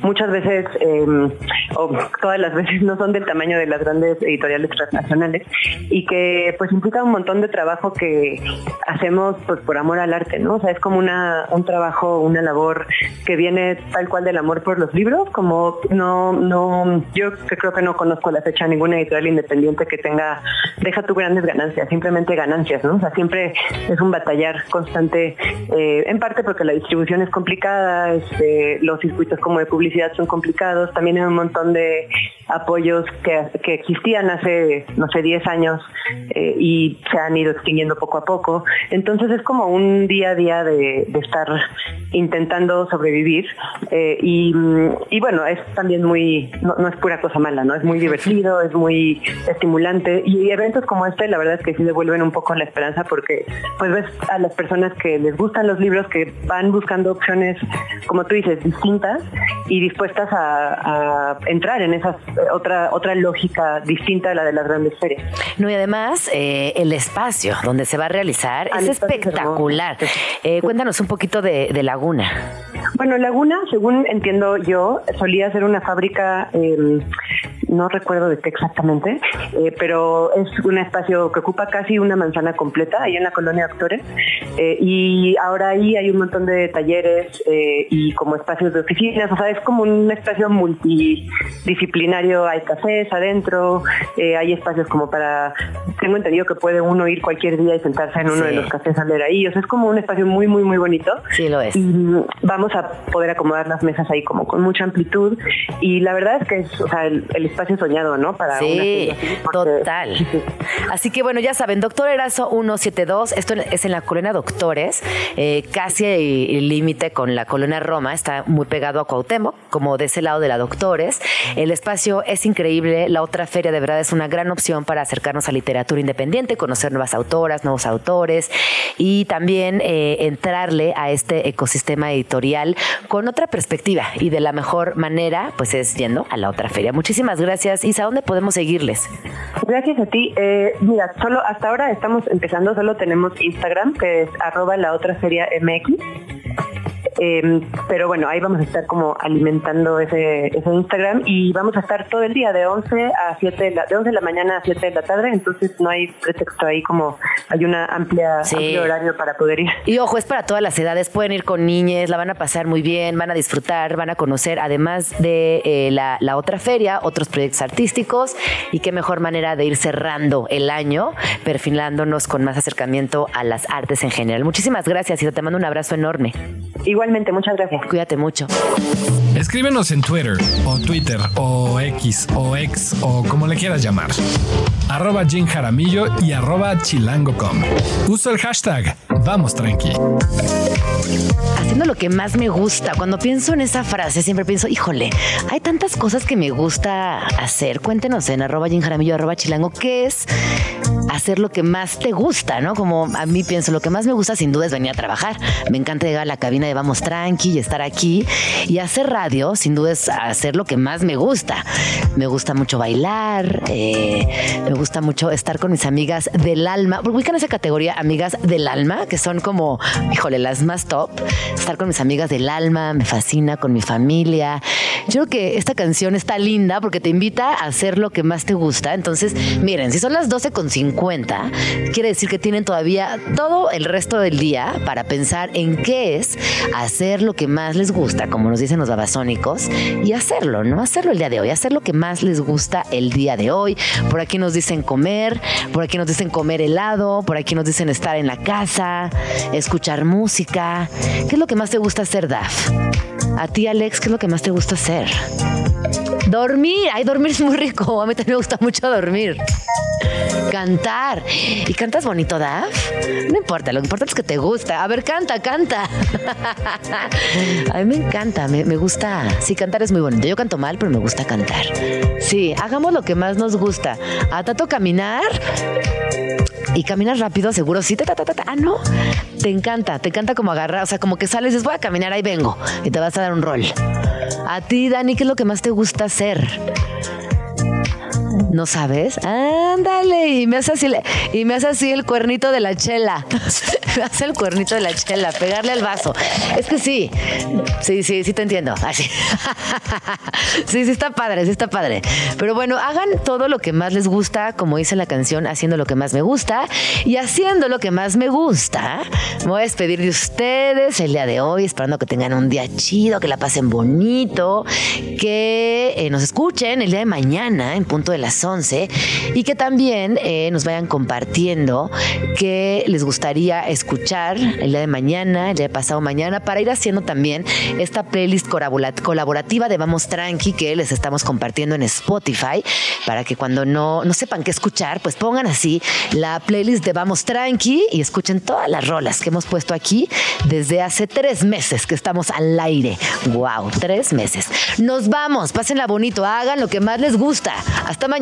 muchas veces, em, o todas las veces, no son del tamaño de las grandes editoriales transnacionales y que pues implica un montón de trabajo que hacemos pues por amor al arte, ¿no? O sea, es como una, un trabajo, una labor que viene tal cual del amor por los libros, como no, no, yo creo que no conozco la fecha ninguna editorial independiente que tenga, deja tu grandes ganancias, simplemente ganancias, ¿no? O sea, siempre es un batallar constante, eh, en parte porque la distribución es complicada, este, los circuitos como de publicidad son complicados, también hay un montón de apoyos que, que existían hace, no sé, 10 años eh, y se han ido extinguiendo poco a poco. Entonces es como un día a día de, estar intentando sobrevivir eh, y, y, bueno, es también muy, no, no, es pura cosa mala, ¿no? Es muy divertido, es muy estimulante y eventos como este la verdad es que sí devuelven un poco la esperanza porque pues ves a las personas que les gustan los libros que van buscando opciones, como tú dices, distintas y dispuestas a, entrar en esa otra, otra lógica distinta a la de las grandes ferias.
No, y además eh, el espacio donde se va a realizar es espectacular. Eh, cuéntanos un poquito de, Laguna.
Bueno, Laguna, según entiendo yo, solía ser una fábrica em, no recuerdo de qué exactamente, eh, pero es un espacio que ocupa casi una manzana completa ahí en la colonia Actores eh, y ahora ahí hay un montón de talleres eh, y como espacios de oficinas, o sea, es como un espacio multidisciplinario, hay cafés adentro, hay espacios como para, tengo entendido que puede uno ir cualquier día y sentarse en uno de los cafés a leer ahí, o sea, es como un espacio muy, muy, muy bonito.
Sí, lo es.
Y vamos a poder acomodar las mesas ahí como con mucha amplitud y la verdad es que es, o sea, el, el espacio espacio soñado, ¿no? Para
Sí,
una
total. Así que bueno, ya saben, Doctor Erazo 172, esto es en la colonia Doctores, eh, casi el límite con la colonia Roma, está muy pegado a Cuauhtémoc, como de ese lado de la Doctores. El espacio es increíble, la otra feria de verdad es una gran opción para acercarnos a literatura independiente, conocer nuevas autoras, nuevos autores y también eh, entrarle a este ecosistema editorial con otra perspectiva y de la mejor manera, pues es yendo a la otra feria. Muchísimas gracias. Isa, ¿dónde podemos seguirles?
Gracias a ti. Eh, mira, solo hasta ahora estamos empezando, solo tenemos Instagram, que es arroba la otra feria MX. Eh, pero bueno, ahí vamos a estar como alimentando ese, ese Instagram y vamos a estar todo el día de 11 a 7 de la, de 11 de la mañana a 7 de la tarde, entonces no hay pretexto ahí como hay una amplia
Sí.
amplio horario para poder ir.
Y ojo, es para todas las edades, pueden ir con niñes, la van a pasar muy bien, van a disfrutar, van a conocer, además de eh, la, la otra feria, otros proyectos artísticos y qué mejor manera de ir cerrando el año, perfilándonos con más acercamiento a las artes en general. Muchísimas gracias y te mando un abrazo enorme.
Igualmente, muchas gracias.
Cuídate mucho.
Escríbenos en Twitter o Twitter o X o X o como le quieras llamar. Arroba Jim Jaramillo y arroba chilango.com. Uso el hashtag Vamos Tranqui.
haciendo lo que más me gusta. Cuando pienso en esa frase, siempre pienso, híjole, hay tantas cosas que me gusta hacer. Cuéntenos en arroba Jim Jaramillo, arroba chilango, ¿qué es hacer lo que más te gusta? ¿No? Como a mí pienso, lo que más me gusta sin duda es venir a trabajar. Me encanta llegar a la cabina de Vamos Tranqui y estar aquí. Y hacer radio, sin duda, es hacer lo que más me gusta. Me gusta mucho bailar, eh, me gusta mucho estar con mis amigas del alma. Ubican esa categoría, amigas del alma, que son como, híjole, las más top. Estar con mis amigas del alma, me fascina, con mi familia. Yo creo que esta canción está linda porque te invita a hacer lo que más te gusta. Entonces, miren, si son las 12 con 50, quiere decir que tienen todavía todo el resto del día para pensar en qué es hacer lo que más les gusta, como nos dicen los babasónicos, y hacerlo, ¿no? Hacerlo el día de hoy, hacer lo que más les gusta el día de hoy. Por aquí nos dicen comer, por aquí nos dicen comer helado, por aquí nos dicen estar en la casa, escuchar música. ¿Qué es lo que más te gusta hacer, Daf? A ti, Alex, ¿qué es lo que más te gusta hacer? Dormir. Ay, dormir es muy rico. A mí también me gusta mucho dormir. Cantar. ¿Y cantas bonito, Daf? No importa, lo importante es que te gusta. A ver, canta, canta. A mí me encanta, me, me gusta. Sí, cantar es muy bonito. Yo canto mal, pero me gusta cantar. Sí, hagamos lo que más nos gusta. A Tato caminar. Y caminas rápido, seguro sí. Ta, ta, ta. Ah, no. Te encanta, te encanta como agarrar. O sea, como que sales y dices, voy a caminar, ahí vengo. Y te vas a dar un rol. A ti, Dani, ¿qué es lo que más te gusta hacer? ser ¿No sabes? Ándale, y me hace así, y me hace así el cuernito de la chela. me hace el cuernito de la chela, pegarle al vaso. Es que sí, sí, sí, sí te entiendo. Así. sí, sí está padre, sí está padre. Pero bueno, hagan todo lo que más les gusta, como dice la canción, haciendo lo que más me gusta y haciendo lo que más me gusta. Me voy a despedir de ustedes el día de hoy, esperando que tengan un día chido, que la pasen bonito, que eh, nos escuchen el día de mañana en punto de las 11 y que también eh, nos vayan compartiendo qué les gustaría escuchar el día de mañana, el día de pasado mañana, para ir haciendo también esta playlist colaborativa de Vamos Tranqui que les estamos compartiendo en Spotify, para que cuando no, no sepan qué escuchar, pues pongan así la playlist de Vamos Tranqui y escuchen todas las rolas que hemos puesto aquí desde hace tres meses que estamos al aire. ¡Wow! Tres meses. Nos vamos, pásenla bonito, hagan lo que más les gusta. Hasta mañana.